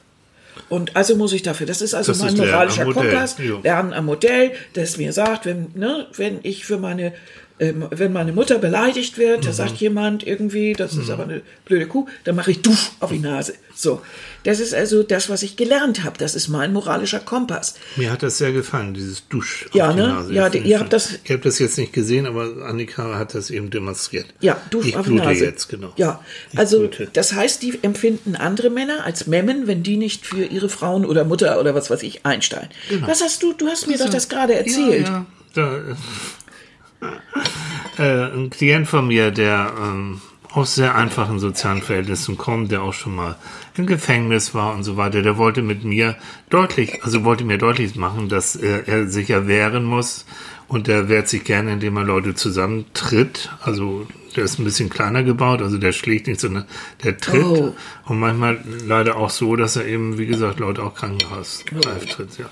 Und also muss ich dafür, das ist also Das mein ist moralischer Modell, Kompass. Lernen am Modell, das mir sagt, wenn, ne, wenn ich für meine, ähm, wenn meine Mutter beleidigt wird, da Mhm. sagt jemand irgendwie, das ist aber eine blöde Kuh, dann mache ich duff auf die Nase. So. Das ist also das, was ich gelernt habe. Das ist mein moralischer Kompass. Mir hat das sehr gefallen, dieses Dusch Ja, ne? Nase. Ja, die- ihr habt das- Ich habe das jetzt nicht gesehen, aber Annika hat das eben demonstriert. Ja, Dusch ich auf blute Nase. jetzt, genau. Ja, Ich also blute. das heißt, die empfinden andere Männer als Memmen, wenn die nicht für ihre Frauen oder Mutter oder was weiß ich einsteigen. Was hast du, du hast mir doch das gerade erzählt. Ja, ja. Da, äh, ein Klient von mir, der ähm, aus sehr einfachen sozialen Verhältnissen kommt, der auch schon mal im Gefängnis war und so weiter, der wollte mit mir deutlich, also wollte mir deutlich machen, dass äh, er sich ja wehren muss und der wehrt sich gerne, indem er Leute zusammentritt. Also der ist ein bisschen kleiner gebaut, also der schlägt nicht, sondern der tritt. Oh. Und manchmal leider auch so, dass er eben, wie gesagt, Leute auch Krankenhaus tritt, ja.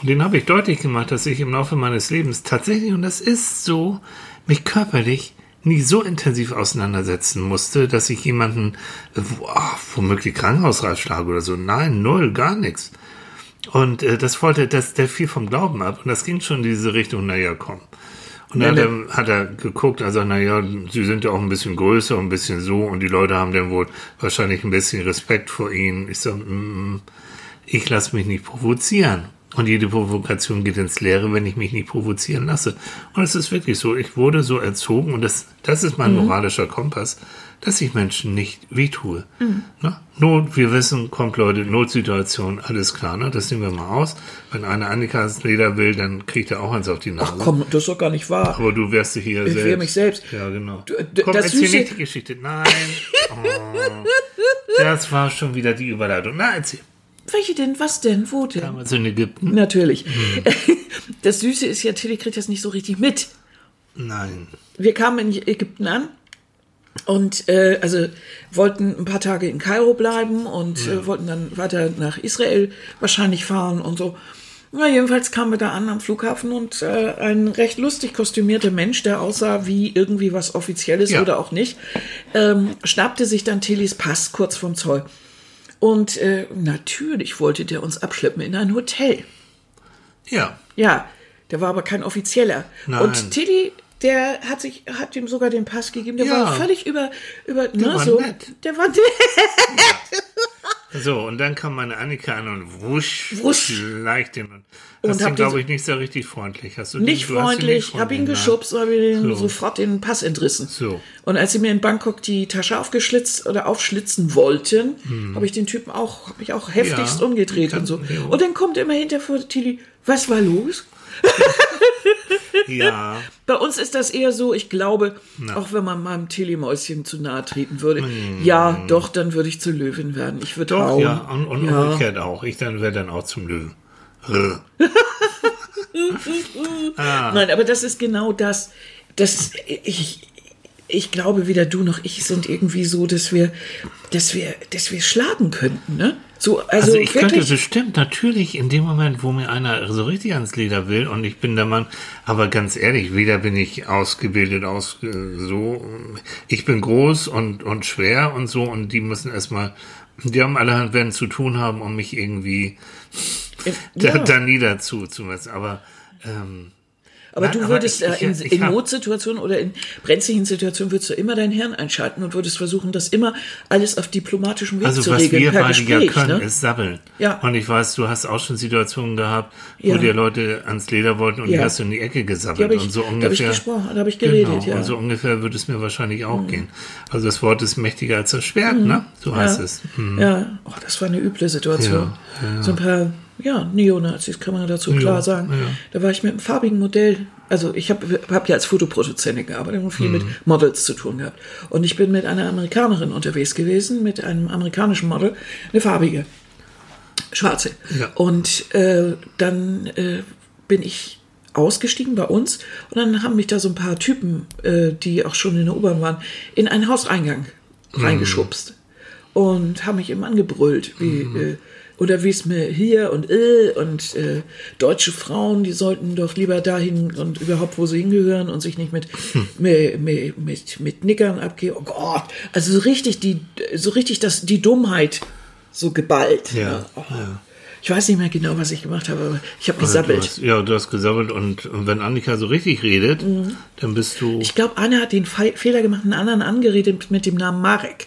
Und den habe ich deutlich gemacht, dass ich im Laufe meines Lebens tatsächlich, und das ist so, mich körperlich nie so intensiv auseinandersetzen musste, dass ich jemanden äh, wo- ah, womöglich krankenhausreif schlage oder so. Nein, null, gar nichts. Und äh, das wollte, das, der fiel vom Glauben ab. Und das ging schon in diese Richtung, naja, komm. Und dann hat er, hat er geguckt, also, naja, sie sind ja auch ein bisschen größer, ein bisschen so, und die Leute haben dann wohl wahrscheinlich ein bisschen Respekt vor ihnen. Ich sag, mm, ich lasse mich nicht provozieren. Und jede Provokation geht ins Leere, wenn ich mich nicht provozieren lasse. Und es ist wirklich so, ich wurde so erzogen, und das, das ist mein moralischer Kompass, dass ich Menschen nicht wehtue. Ne? Not, wir wissen, kommt Leute, Notsituation, alles klar, ne? das nehmen wir mal aus. Wenn einer Annikas Leder will, dann kriegt er auch eins auf die Nase. Ach komm, das ist doch gar nicht wahr. Aber du wärst dich hier Ich selbst. wehr mich selbst. Ja, genau. Du, d- Komm, das erzähl Süße- nicht die Geschichte. Nein. Oh, das war schon wieder die Überleitung. Na, erzähl. Welche denn? Was denn? Wo denn? Damals in Ägypten? Natürlich. Das Süße ist ja, Tilly kriegt das nicht so richtig mit. Nein. Wir kamen in Ägypten an und äh, also wollten ein paar Tage in Kairo bleiben und äh, wollten dann weiter nach Israel wahrscheinlich fahren und so. Na, jedenfalls kamen wir da an am Flughafen und äh, ein recht lustig kostümierter Mensch, der aussah wie irgendwie was Offizielles Ja. oder auch nicht, ähm, schnappte sich dann Tillys Pass kurz vom Zoll. Und äh, natürlich wollte der uns abschleppen in ein Hotel. Ja. Ja, der war aber kein offizieller. Nein. Und Tilly, der hat sich, hat ihm sogar den Pass gegeben. Der Ja. war völlig über, über, ne, war so. nett. Der war nett. So, und dann kam meine Annika an und wusch, Wusch. leicht den. Und Und hast hab ihn, glaube ich, nicht so richtig freundlich. Hast du Nicht hast freundlich, nicht habe ihn freundlich, geschubst, habe ihm So. sofort den Pass entrissen. So. Und als sie mir in Bangkok die Tasche aufgeschlitzt oder aufschlitzen wollten, habe ich den Typen auch, habe ich auch heftigst Hm. Ja, umgedreht und so. Und dann kommt immer hinter vor Tilly, was war los? Ja, Bei uns ist das eher so, ich glaube, auch wenn man meinem Telemäuschen zu nahe treten würde, ja, doch, dann würde ich zur Löwin werden. Ich würde Hm. hauen. ja. Und, und Ja. umgekehrt auch. Ich dann wäre dann auch zum Löwen. Äh. Nein, aber das ist genau das. das ich, ich glaube, weder du noch ich sind irgendwie so, dass wir, dass wir, dass wir schlagen könnten, ne? So, also, Also, ich könnte wirklich. bestimmt natürlich in dem Moment, wo mir einer so richtig ans Leder will und ich bin der Mann, aber ganz ehrlich, weder bin ich ausgebildet aus äh, so, ich bin groß und und schwer und so und die müssen erstmal, die haben allerhand werden zu tun haben, um mich irgendwie da, ja. da niederzu zu messen. Aber ähm, Aber Nein, du aber würdest ich- äh, ich- in, ich in Notsituationen oder in brenzlichen Situationen würdest du immer dein Hirn einschalten und würdest versuchen, das immer alles auf diplomatischem Weg Also zu was regeln, wir per beide ja Gespräch. können, ne? ist sabbeln. Ja. Und ich weiß, du hast auch schon Situationen gehabt, wo Ja. dir Leute ans Leder wollten und Ja. die hast du in die Ecke gesabbelt. habe ich, und so da hab ich ungefähr. gesprochen, da habe ich geredet, genau, ja. Mhm. Und so ungefähr würde es mir wahrscheinlich auch gehen. Also das Wort ist mächtiger als das Schwert, ne? So heißt es. Hm. Ja, oh, das war eine üble Situation. Ja, ja. So ein paar, ja, Neonazis kann man dazu klar sagen. ja. Da war ich mit einem farbigen Modell, also ich habe hab ja als Fotoproduzentin gearbeitet und viel Mhm. mit Models zu tun gehabt. Und ich bin mit einer Amerikanerin unterwegs gewesen, mit einem amerikanischen Model, eine farbige, schwarze. Ja. Und äh, dann äh, bin ich ausgestiegen bei uns und dann haben mich da so ein paar Typen, äh, die auch schon in der U-Bahn waren, in einen Hauseingang reingeschubst und haben mich eben angebrüllt, wie, äh, oder wie es mir hier und äh, und äh, deutsche Frauen, die sollten doch lieber dahin und überhaupt, wo sie hingehören und sich nicht mit, mit, mit, mit, mit Nickern abgehen. Oh Gott, also so richtig die, so richtig das, die Dummheit so geballt. Ja, ne? Oh. ja. Ich weiß nicht mehr genau, was ich gemacht habe, aber ich habe Also du hast, ja, du hast gesabbelt und, und wenn Annika so richtig redet, dann bist du. Mhm. Ich glaube, Anne hat den Fe Fehler gemacht, einen anderen angeredet mit dem Namen Marek.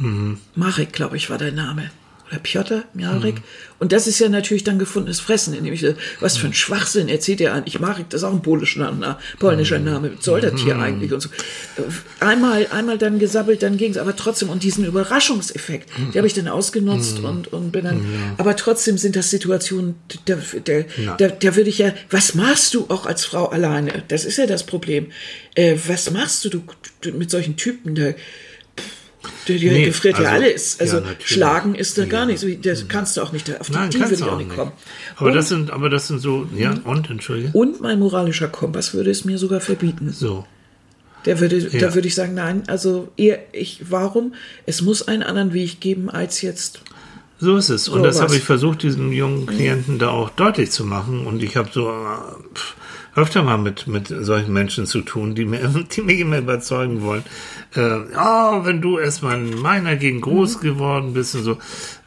Mhm. Marek, glaube ich, war der Name. Oder Piotr, Marek. Mhm. Und das ist ja natürlich dann gefundenes Fressen, indem ich, so, was für ein Schwachsinn erzählt er an. Ich Marek, das ist auch ein polischer Name, polnischer Mhm. Name. Was soll das hier eigentlich? Und so. Äh, Einmal, einmal dann gesabbelt, dann ging es. Aber trotzdem, und diesen Überraschungseffekt, den habe ich dann ausgenutzt Mhm. und, und bin dann, aber trotzdem sind das Situationen, da, da, Ja. da, da würde ich ja, was machst du auch als Frau alleine? Das ist ja das Problem. Äh, was machst du, du, du mit solchen Typen? Da, der, der Nee, gefriert ja also, alles. Also ja, schlagen ist da Ja. gar nicht. so. Das kannst du auch nicht. Auf die Nein, Idee würde ich auch nicht kommen. Aber und, das sind, aber das sind so, ja, Mhm. und, entschuldige. und mein moralischer Kompass würde es mir sogar verbieten. So. Der würde, Ja. Da würde ich sagen, nein, also eher, ich, warum? Es muss einen anderen Weg geben als jetzt. So ist es. Und So das was. habe ich versucht, diesem jungen Klienten da auch deutlich zu machen. Und ich habe so äh, pff, öfter mal mit, mit solchen Menschen zu tun, die mir, die mich immer überzeugen wollen. Äh, ja, wenn du erstmal in meiner Gegend groß geworden bist und so.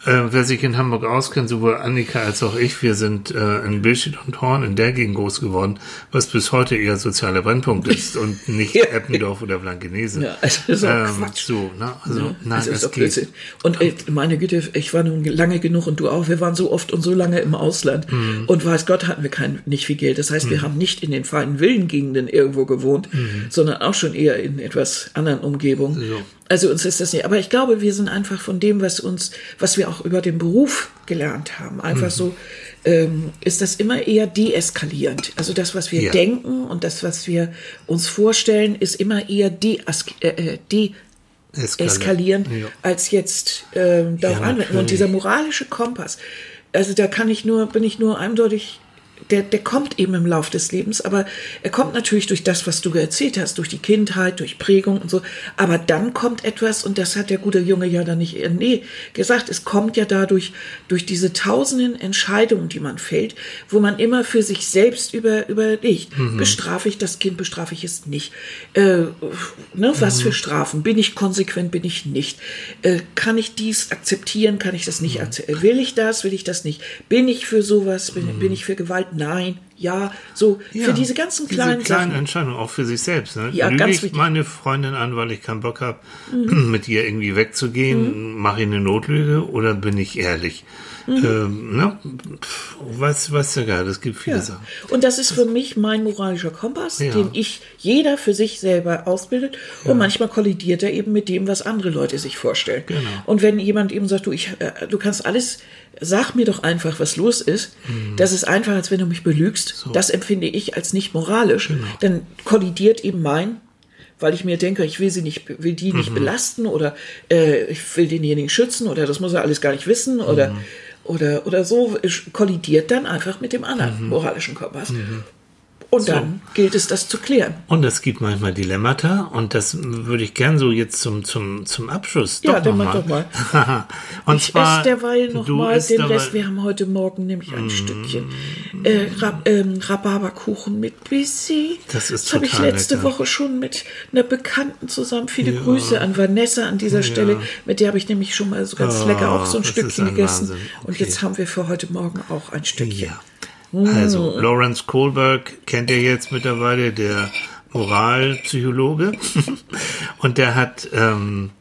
Äh, wer sich in Hamburg auskennt, sowohl Annika als auch ich, wir sind äh, in Billstedt und Horn in der Gegend groß geworden, was bis heute eher sozialer Brennpunkt ist und nicht Ja. Eppendorf oder Blankenese. Ja, also das ist auch ähm, Quatsch. So, ne? Also, nein, das ist es doch geht. Blödsinn. Und äh, meine Güte, ich war nun lange genug und du auch. Wir waren so oft und so lange im Ausland. Mhm. Und weiß Gott, hatten wir kein, nicht viel Geld. Das heißt, wir haben nicht in den feinen Villengegenden irgendwo gewohnt, sondern auch schon eher in etwas anderen Umgebungen. Mhm. So. Also uns ist das nicht. Aber ich glaube, wir sind einfach von dem, was uns, was wir auch über den Beruf gelernt haben, einfach Mhm. so, ähm, ist das immer eher deeskalierend. Also das, was wir Ja. denken und das, was wir uns vorstellen, ist immer eher deas äh, äh, de Eskalieren. eskalieren, Ja. als jetzt ähm, darauf Ja, anwenden. Und dieser moralische Kompass, also da kann ich nur, bin ich nur eindeutig, der, der kommt eben im Lauf des Lebens, aber er kommt natürlich durch das, was du erzählt hast, durch die Kindheit, durch Prägung und so. Aber dann kommt etwas, und das hat der gute Junge ja dann nicht, äh, nee, gesagt, es kommt ja dadurch, durch diese tausenden Entscheidungen, die man fällt, wo man immer für sich selbst über, überlegt, bestrafe ich das Kind, bestrafe ich es nicht, äh, ne, was für Strafen, bin ich konsequent, bin ich nicht, äh, kann ich dies akzeptieren, kann ich das nicht akzeptieren, will ich das, will ich das nicht, bin ich für sowas, bin, bin ich für Gewalt, nein, Ja, so Ja, für diese ganzen kleinen diese kleinen Sachen. Entscheidungen, auch für sich selbst. Ne? Ja, Lüge ganz ich wichtig. Mhm. meine Freundin an, weil ich keinen Bock habe, mit ihr irgendwie wegzugehen, mache ich eine Notlüge oder bin ich ehrlich? Ähm, ne? Weiß, weiß ja gar, es gibt viele Mhm. Ja. Sachen. Und das ist für mich mein moralischer Kompass, Ja. den ich jeder für sich selber ausbildet. Und manchmal kollidiert er eben mit dem, was andere Leute sich vorstellen. Genau. Und wenn jemand eben sagt, du, ich, äh, du kannst alles, sag mir doch einfach, was los ist. Das ist einfach, als wenn du mich belügst. Das empfinde ich als nicht moralisch. Dann kollidiert eben mein weil ich mir denke, ich will sie nicht, will die nicht belasten oder äh, ich will denjenigen schützen oder das muss er alles gar nicht wissen oder oder oder so es kollidiert dann einfach mit dem anderen moralischen Kompass. Und dann gilt es, das zu klären. Und es gibt manchmal Dilemmata und das würde ich gern so jetzt zum, zum, zum Abschluss Ja, doch dann noch mach mal. doch und ich zwar, esse derweil noch du mal isst den Rest. Wir haben heute Morgen nämlich Mm. ein Stückchen äh, Rab, ähm, Rhabarberkuchen mit Bissi. Das ist habe ich letzte lecker. Woche schon mit einer Bekannten zusammen. Viele Grüße an Vanessa an dieser Stelle. Mit der habe ich nämlich schon mal so ganz Oh, lecker auch so ein das Stückchen ein gegessen. Wahnsinn. Und Okay. jetzt haben wir für heute Morgen auch ein Stückchen. Ja. Also, Lawrence Kohlberg kennt ihr jetzt mittlerweile, der Moralpsychologe. Und der hat ähm,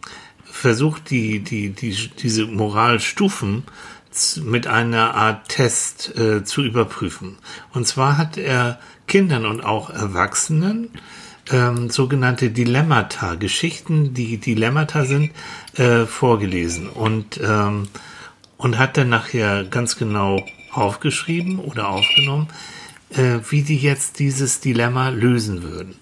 versucht, die, die, die, diese Moralstufen mit einer Art Test äh, zu überprüfen. Und zwar hat er Kindern und auch Erwachsenen ähm, sogenannte Dilemmata, Geschichten, die Dilemmata sind, äh, vorgelesen. Und ähm, und hat dann nachher ganz genau aufgeschrieben oder aufgenommen, äh, wie die jetzt dieses Dilemma lösen würden.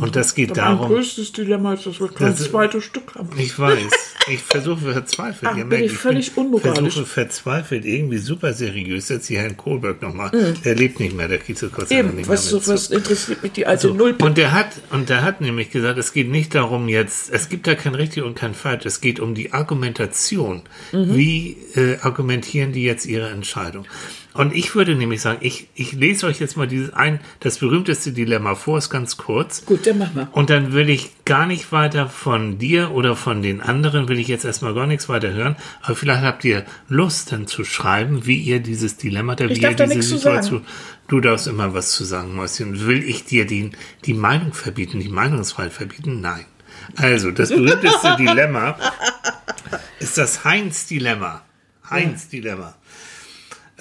Und das geht mein darum, größtes Dilemma ist, dass wir kein Das- zweites Stück haben. ich weiß, ich versuche verzweifelt, Ach, ihr bin merkt, ich völlig unmoralisch. versuche verzweifelt, irgendwie super seriös, jetzt hier Herrn Kohlberg nochmal, der lebt nicht mehr, der kriegt so kurz Mhm. Eben, was, so, was interessiert mich die alte so, Null? und der hat und der hat nämlich gesagt, es geht nicht darum jetzt, es gibt da kein richtig und kein falsch, es geht um die Argumentation. Mhm. Wie äh, argumentieren die jetzt ihre Entscheidung? Und ich würde nämlich sagen, ich, ich lese euch jetzt mal dieses ein, das berühmteste Dilemma vor, ist ganz kurz. Gut, dann mach mal. Und dann will ich gar nicht weiter von dir oder von den anderen, will ich jetzt erstmal gar nichts weiter hören. Aber vielleicht habt ihr Lust dann zu schreiben, wie ihr dieses Dilemma, wie Ich ihr diese. Situation, du darfst immer was zu sagen, Mäuschen. Will ich dir die, die Meinung verbieten, die Meinungsfreiheit verbieten? Nein. Also, das berühmteste Dilemma ist das Heinz-Dilemma. Heinz-Dilemma.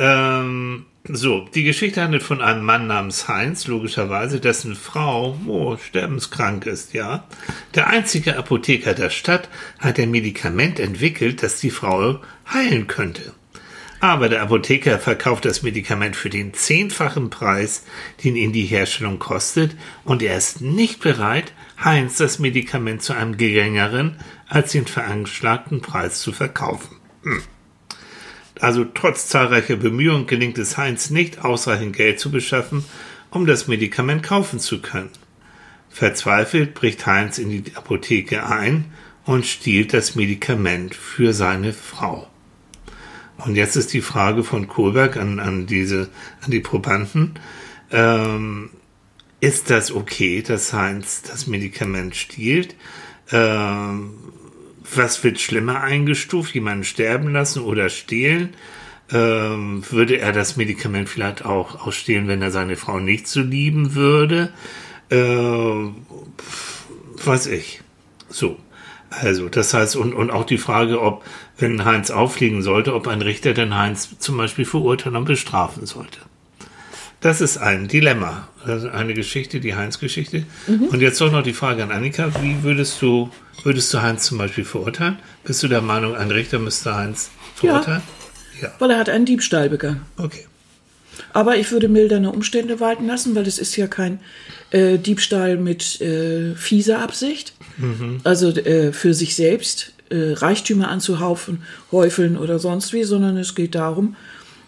Ähm, so, die Geschichte handelt von einem Mann namens Heinz, logischerweise, dessen Frau oh, sterbenskrank ist, ja. Der einzige Apotheker der Stadt hat ein Medikament entwickelt, das die Frau heilen könnte. Aber der Apotheker verkauft das Medikament für den zehnfachen Preis, den ihn die Herstellung kostet, und er ist nicht bereit, Heinz das Medikament zu einem geringeren als den veranschlagten Preis zu verkaufen. Also trotz zahlreicher Bemühungen gelingt es Heinz nicht, ausreichend Geld zu beschaffen, um das Medikament kaufen zu können. Verzweifelt bricht Heinz in die Apotheke ein und stiehlt das Medikament für seine Frau. Und jetzt ist die Frage von Kohlberg an, an diese, an die Probanden. Ähm, ist das okay, dass Heinz das Medikament stiehlt? Ähm, was wird schlimmer eingestuft? Jemanden sterben lassen oder stehlen? Ähm, würde er das Medikament vielleicht auch, auch stehlen, wenn er seine Frau nicht so lieben würde? Ähm, weiß ich. So. Also, das heißt, und, und auch die Frage, ob, wenn Heinz auffliegen sollte, ob ein Richter den Heinz zum Beispiel verurteilen und bestrafen sollte. Das ist ein Dilemma. Also eine Geschichte, die Heinz-Geschichte. Und jetzt doch noch die Frage an Annika. Wie würdest du, würdest du Heinz zum Beispiel verurteilen? Bist du der Meinung, ein Richter müsste Heinz verurteilen? Ja. Weil er hat einen Diebstahl begangen. Okay. Aber ich würde mildernde Umstände walten lassen, weil es ist ja kein äh, Diebstahl mit äh, fieser Absicht. Also äh, für sich selbst äh, Reichtümer anzuhaufen, häufeln oder sonst wie, sondern es geht darum,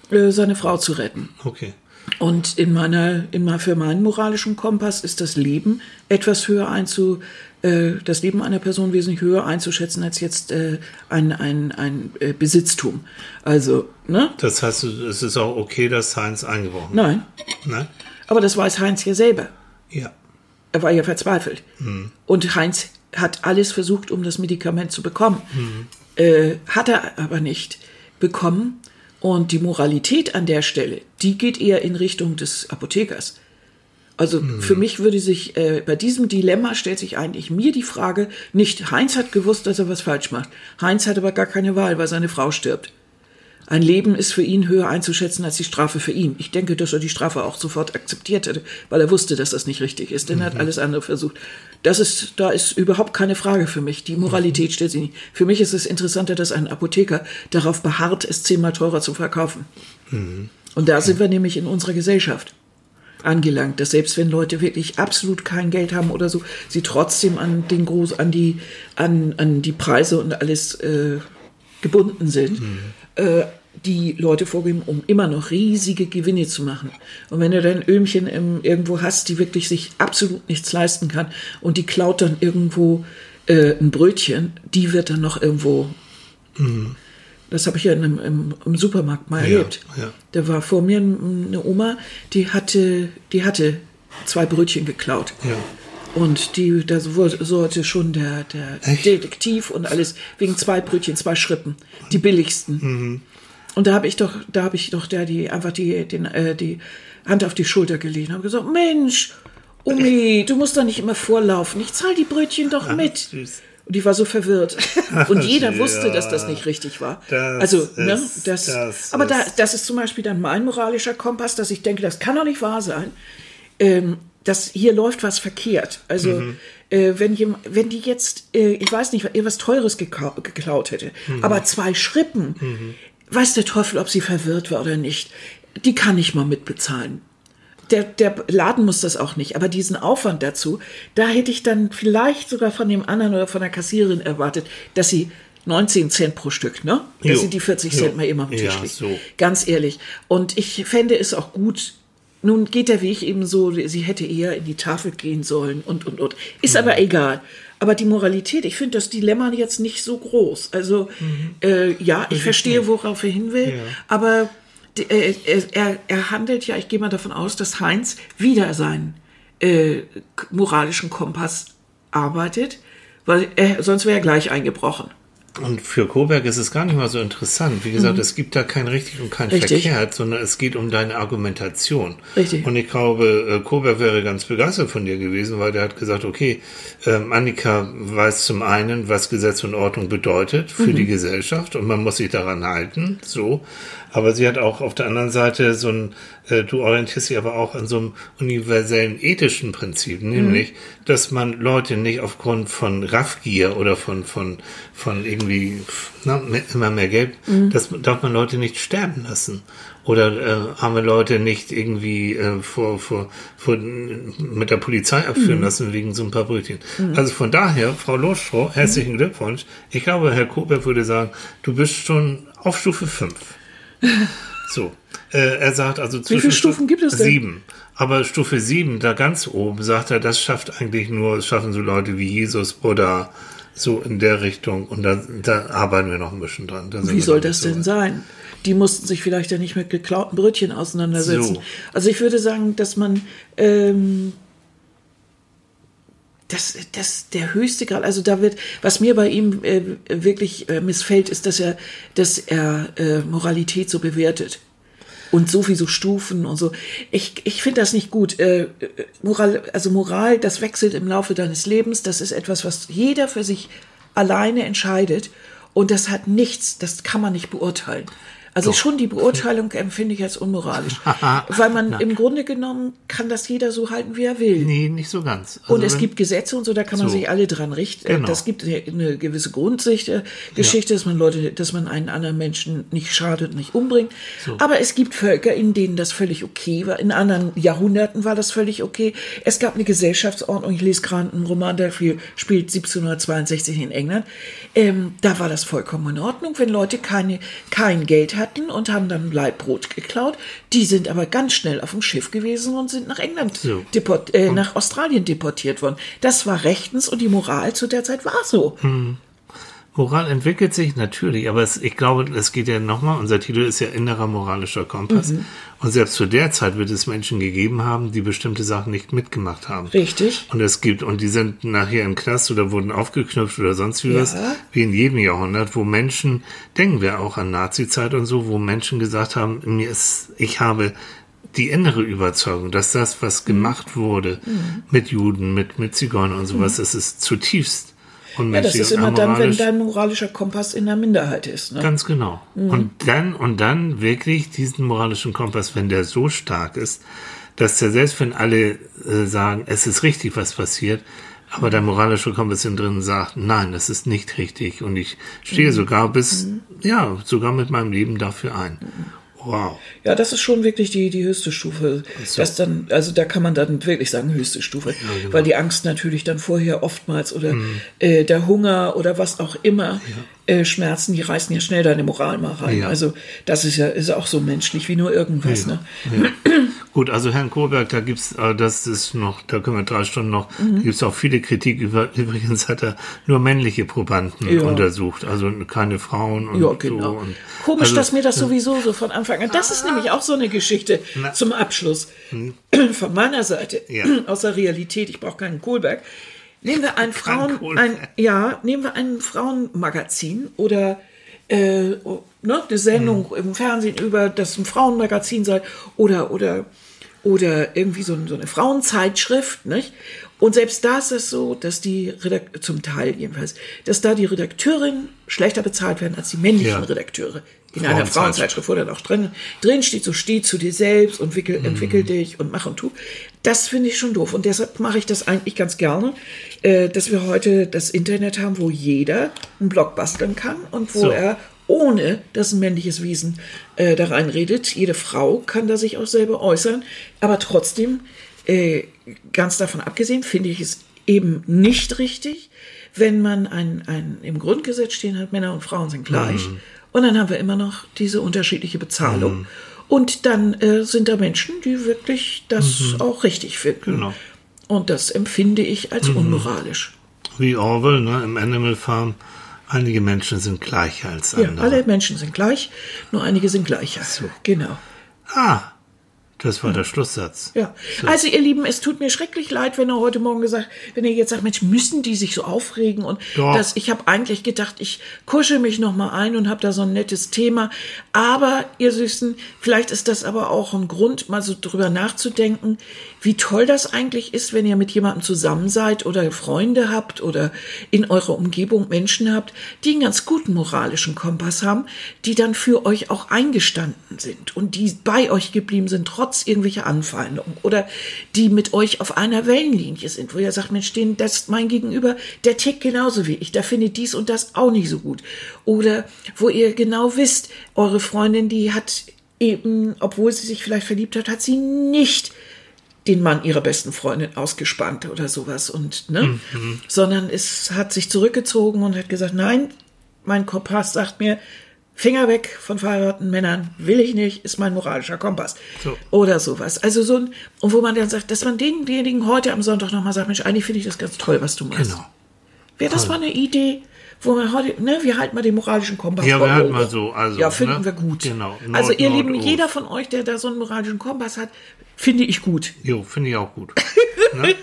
äh, seine Frau zu retten. Okay. Und in meiner, in meiner, für meinen moralischen Kompass ist das Leben etwas höher einzu, äh, das Leben einer Person wesentlich höher einzuschätzen als jetzt äh, ein, ein, ein äh, Besitztum. Also, ne? Das heißt, es ist auch okay, dass Heinz eingebrochen Nein. Nein? Aber das weiß Heinz ja selber. Ja. Er war ja verzweifelt. Und Heinz hat alles versucht, um das Medikament zu bekommen. Äh, hat er aber nicht bekommen. Und die Moralität an der Stelle, die geht eher in Richtung des Apothekers. Also Mhm. für mich würde sich äh, bei diesem Dilemma stellt sich eigentlich mir die Frage, nicht Heinz hat gewusst, dass er was falsch macht. Heinz hat aber gar keine Wahl, weil seine Frau stirbt. Ein Leben ist für ihn höher einzuschätzen als die Strafe für ihn. Ich denke, dass er die Strafe auch sofort akzeptiert hätte, weil er wusste, dass das nicht richtig ist, denn er hat alles andere versucht. Das ist, da ist überhaupt keine Frage für mich. Die Moralität stellt sich nicht. Für mich ist es interessanter, dass ein Apotheker darauf beharrt, es zehnmal teurer zu verkaufen. Und da sind wir nämlich in unserer Gesellschaft angelangt, dass selbst wenn Leute wirklich absolut kein Geld haben oder so, sie trotzdem an den Groß, an die, an, an die Preise und alles äh, gebunden sind, äh, die Leute vorgeben, um immer noch riesige Gewinne zu machen. Und wenn du dann Öhmchen im, irgendwo hast, die wirklich sich absolut nichts leisten kann und die klaut dann irgendwo äh, ein Brötchen, die wird dann noch irgendwo das habe ich ja in einem, im, im Supermarkt mal Ja, erlebt. ja. Da war vor mir eine Oma, die hatte, die hatte zwei Brötchen geklaut. Ja. Und die, da wurde- sollte schon der, der Echt? Detektiv und alles wegen zwei Brötchen, zwei Schrippen, die billigsten. Mhm. Und da habe ich doch, da habe ich doch der die einfach die, den, äh, die Hand auf die Schulter gelegt und habe gesagt, Mensch, Omi, du musst doch nicht immer vorlaufen. Ich zahle die Brötchen doch mit. süß. Und ich war so verwirrt. Und jeder Ja. wusste, dass das nicht richtig war. Also, ne, ist- das, das aber da, ist- das ist zum Beispiel dann mein moralischer Kompass, dass ich denke, das kann doch nicht wahr sein. Ähm, dass hier läuft was verkehrt. Also, Mhm. äh, wenn, jem- wenn die jetzt, äh, ich weiß nicht, ihr was Teures geklaut hätte, Mhm. aber zwei Schrippen, weiß der Teufel, ob sie verwirrt war oder nicht, die kann ich mal mitbezahlen der, der Laden muss das auch nicht, aber diesen Aufwand dazu, da hätte ich dann vielleicht sogar von dem anderen oder von der Kassiererin erwartet, dass sie 19 Cent pro Stück, ne? Dass Jo. sie die 40 Jo. Cent mal eben am Tisch Ja, legt. so. Ganz ehrlich. Und ich fände es auch gut, nun geht der Weg eben so, sie hätte eher in die Tafel gehen sollen und, und, und. Ist aber egal. Aber die Moralität, ich finde das Dilemma jetzt nicht so groß. Also, äh, ja, ich verstehe, worauf er hin will, Ja. aber d- äh, er, er, handelt ja, ich gehe mal davon aus, dass Heinz wieder seinen äh, moralischen Kompass arbeitet, weil er, sonst wäre er gleich eingebrochen. Und für Koberg ist es gar nicht mal so interessant. Wie gesagt, es gibt da kein richtig und kein Mhm. Richtig. verkehrt, sondern es geht um deine Argumentation. Richtig. Und ich glaube, äh, Koberg wäre ganz begeistert von dir gewesen, weil der hat gesagt, okay, ähm, Annika weiß zum einen, was Gesetz und Ordnung bedeutet für Mhm. die Gesellschaft und man muss sich daran halten, so. Aber sie hat auch auf der anderen Seite so ein, du orientierst dich aber auch an so einem universellen ethischen Prinzip, nämlich, dass man Leute nicht aufgrund von Raffgier oder von, von, von irgendwie, na, mehr, immer mehr Geld, das darf man Leute nicht sterben lassen. Oder äh, haben wir Leute nicht irgendwie äh, vor, vor, vor, mit der Polizei abführen lassen wegen so ein paar Brötchen. Also von daher, Frau Loschstroh, herzlichen Glückwunsch. Ich glaube, Herr Kober würde sagen, du bist schon auf Stufe 5. So. Äh, er sagt also zwischen viele Stufen gibt es denn? Sieben. Aber Stufe 7, da ganz oben, sagt er, das schafft eigentlich nur, schaffen so Leute wie Jesus, Buddha, so in der Richtung. Und da, da arbeiten wir noch ein bisschen dran. Wie soll das so denn weit. sein? Die mussten sich vielleicht ja nicht mit geklauten Brötchen auseinandersetzen. So. Also ich würde sagen, dass man ähm, das, das der höchste Grad, also da wird, was mir bei ihm äh, wirklich äh, missfällt, ist, dass er, dass er äh, Moralität so bewertet. Und so wie so Stufen und so. Ich, ich finde das nicht gut. Äh, äh, Moral, also Moral, das wechselt im Laufe deines Lebens. Das ist etwas, was jeder für sich alleine entscheidet. Und das hat nichts, das kann man nicht beurteilen. Also schon die Beurteilung empfinde ich als unmoralisch. Weil man im Grunde genommen kann das jeder so halten, wie er will. Nee, nicht so ganz. Also Und es gibt Gesetze und so, da kann man So. sich alle dran richten. Genau. Das gibt eine- gewisse Grundsicht, äh, Geschichte, dass man Leute, dass man einen anderen Menschen nicht schadet, nicht umbringt. Aber es gibt Völker, in denen das völlig okay war. In anderen Jahrhunderten war das völlig okay. Es gab eine Gesellschaftsordnung. Ich lese gerade einen Roman, der viel, spielt 1762 in England. Ähm, da war das vollkommen in Ordnung, wenn Leute keine, kein Geld hatten und haben dann Leibbrot geklaut. Die sind aber ganz schnell auf dem Schiff gewesen und sind nach England So. deport, äh, nach Australien deportiert worden. Das war rechtens und die Moral zu der Zeit war so. Moral entwickelt sich natürlich, aber es, ich glaube, es geht ja nochmal, unser Titel ist ja innerer moralischer Kompass. Mhm. Und selbst zu der Zeit wird es Menschen gegeben haben, die bestimmte Sachen nicht mitgemacht haben. Richtig. Und es gibt, und die sind nachher im Knast oder wurden aufgeknüpft oder sonst wie Ja. was, wie in jedem Jahrhundert, wo Menschen, denken wir auch an Nazizeit und so, wo Menschen gesagt haben, mir ist, ich habe die innere Überzeugung, dass das, Mhm. was gemacht wurde mit Juden, mit, mit Zigeunern und sowas, das ist zutiefst Mhm. Ja, das ist immer dann, wenn dein moralischer Kompass in der Minderheit ist. Ne? Ganz genau. Mhm. Und dann, und dann wirklich diesen moralischen Kompass, wenn der so stark ist, dass der selbst wenn alle äh, sagen, es ist richtig, was passiert, aber der moralische Kompass innen drin sagt, nein, das ist nicht richtig. Und ich stehe Mhm. sogar bis, ja, sogar mit meinem Leben dafür ein. Wow. Ja, das ist schon wirklich die, die höchste Stufe. Das dann, also da kann man dann wirklich sagen, höchste Stufe. genau. Weil die Angst natürlich dann vorher oftmals oder Mhm. äh, der Hunger oder was auch immer, äh, Schmerzen, die reißen ja schnell deine Moral mal rein. Ja. Also das ist ja ist auch so menschlich wie nur irgendwas. Ne? Gut, also Herrn Kohlberg, da gibt's, äh, das ist noch, da können wir drei Stunden noch, Mhm. gibt's auch viele Kritik über, übrigens hat er nur männliche Probanden Ja. untersucht, also keine Frauen und Ja, genau. so. Und, Komisch, also, dass mir das sowieso so von Anfang an. Das ist nämlich auch so eine Geschichte zum Abschluss von meiner Seite. Ja. aus der Realität. Ich brauche keinen Kohlberg. Nehmen wir ein Frauen, ein, ja, nehmen wir ein Frauenmagazin oder äh, ne, eine Sendung Hm. im Fernsehen über das ein Frauenmagazin sei oder oder oder irgendwie so, so eine Frauenzeitschrift, nicht? Und selbst da ist es so, dass die Redakt zum Teil jedenfalls, dass da die Redakteurinnen schlechter bezahlt werden als die männlichen Ja. Redakteure. In einer Frauenzeitschrift. Wo dann auch drin, drin steht, so steh zu dir selbst und wickel, Mhm. entwickel dich und mach und tu. Das finde ich schon doof. Und deshalb mache ich das eigentlich ganz gerne, äh, dass wir heute das Internet haben, wo jeder einen Blog basteln kann und wo So. er ohne dass ein männliches Wesen äh, da reinredet. Jede Frau kann da sich auch selber äußern, aber trotzdem, äh, ganz davon abgesehen, finde ich es eben nicht richtig, wenn man ein, ein im Grundgesetz stehen hat, Männer und Frauen sind gleich. Mhm. Und dann haben wir immer noch diese unterschiedliche Bezahlung. Und dann äh, sind da Menschen, die wirklich das auch richtig finden. Mhm. Genau. Und das empfinde ich als unmoralisch. Wie Orwell, ne, im Animal Farm, einige Menschen sind gleicher als Ja, andere. alle Menschen sind gleich, nur einige sind gleicher. Genau. Ah, das war der Schlusssatz. Ja, also ihr Lieben, es tut mir schrecklich leid, wenn ihr heute Morgen gesagt, wenn ihr jetzt sagt, Mensch, müssen die sich so aufregen und Doch. das, ich habe eigentlich gedacht, ich kuschel mich noch mal ein und habe da so ein nettes Thema, aber ihr Süßen, vielleicht ist das aber auch ein Grund, mal so drüber nachzudenken, wie toll das eigentlich ist, wenn ihr mit jemandem zusammen seid oder Freunde habt oder in eurer Umgebung Menschen habt, die einen ganz guten moralischen Kompass haben, die dann für euch auch eingestanden sind und die bei euch geblieben sind, trotz irgendwelcher Anfeindungen oder die mit euch auf einer Wellenlinie sind, wo ihr sagt, Mensch, den, das mein Gegenüber, der tickt genauso wie ich, der findet dies und das auch nicht so gut. Oder wo ihr genau wisst, eure Freundin, die hat eben, obwohl sie sich vielleicht verliebt hat, hat sie nicht den Mann ihrer besten Freundin ausgespannt oder sowas und ne, sondern es hat sich zurückgezogen und hat gesagt, nein, mein Kompass sagt mir, Finger weg von verheirateten Männern, will ich nicht, ist mein moralischer Kompass. So. Oder sowas. Also so ein, und wo man dann sagt, dass man denjenigen heute am Sonntag nochmal sagt, Mensch, eigentlich finde ich das ganz toll, was du machst. Genau. Wäre das mal eine Idee, wo man heute, ne, wir halten mal den moralischen Kompass. Ja, wir halten mal so, also, Ja, finden ne? wir gut. Genau. Nord, also ihr Nord, Lieben, Ost. jeder von euch, der da so einen moralischen Kompass hat, finde ich gut. Jo, finde ich auch gut. ne?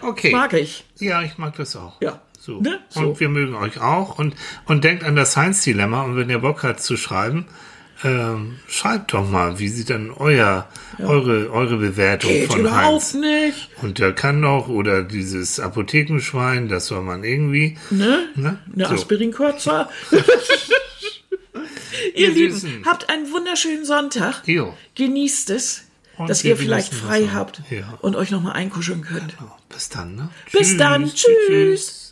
Okay. Mag ich. Ja, ich mag das auch. Ja. So. Ne? So. Und wir mögen euch auch. Und, und denkt an das Science-Dilemma. Und wenn ihr Bock habt zu schreiben, ähm, schreibt doch mal, wie sieht denn euer, eure, eure Bewertung Geht von überhaupt Heinz? nicht. Und der kann doch, oder dieses Apothekenschwein, das soll man irgendwie. Ne? Ne? Eine So. Aspirin-Kürzer. Ihr Lieben, Süßen. habt einen wunderschönen Sonntag. Jo. Genießt es, Und dass ihr vielleicht frei habt Ja. und euch nochmal einkuscheln könnt. Bis dann, ne? Bis dann. Tschüss.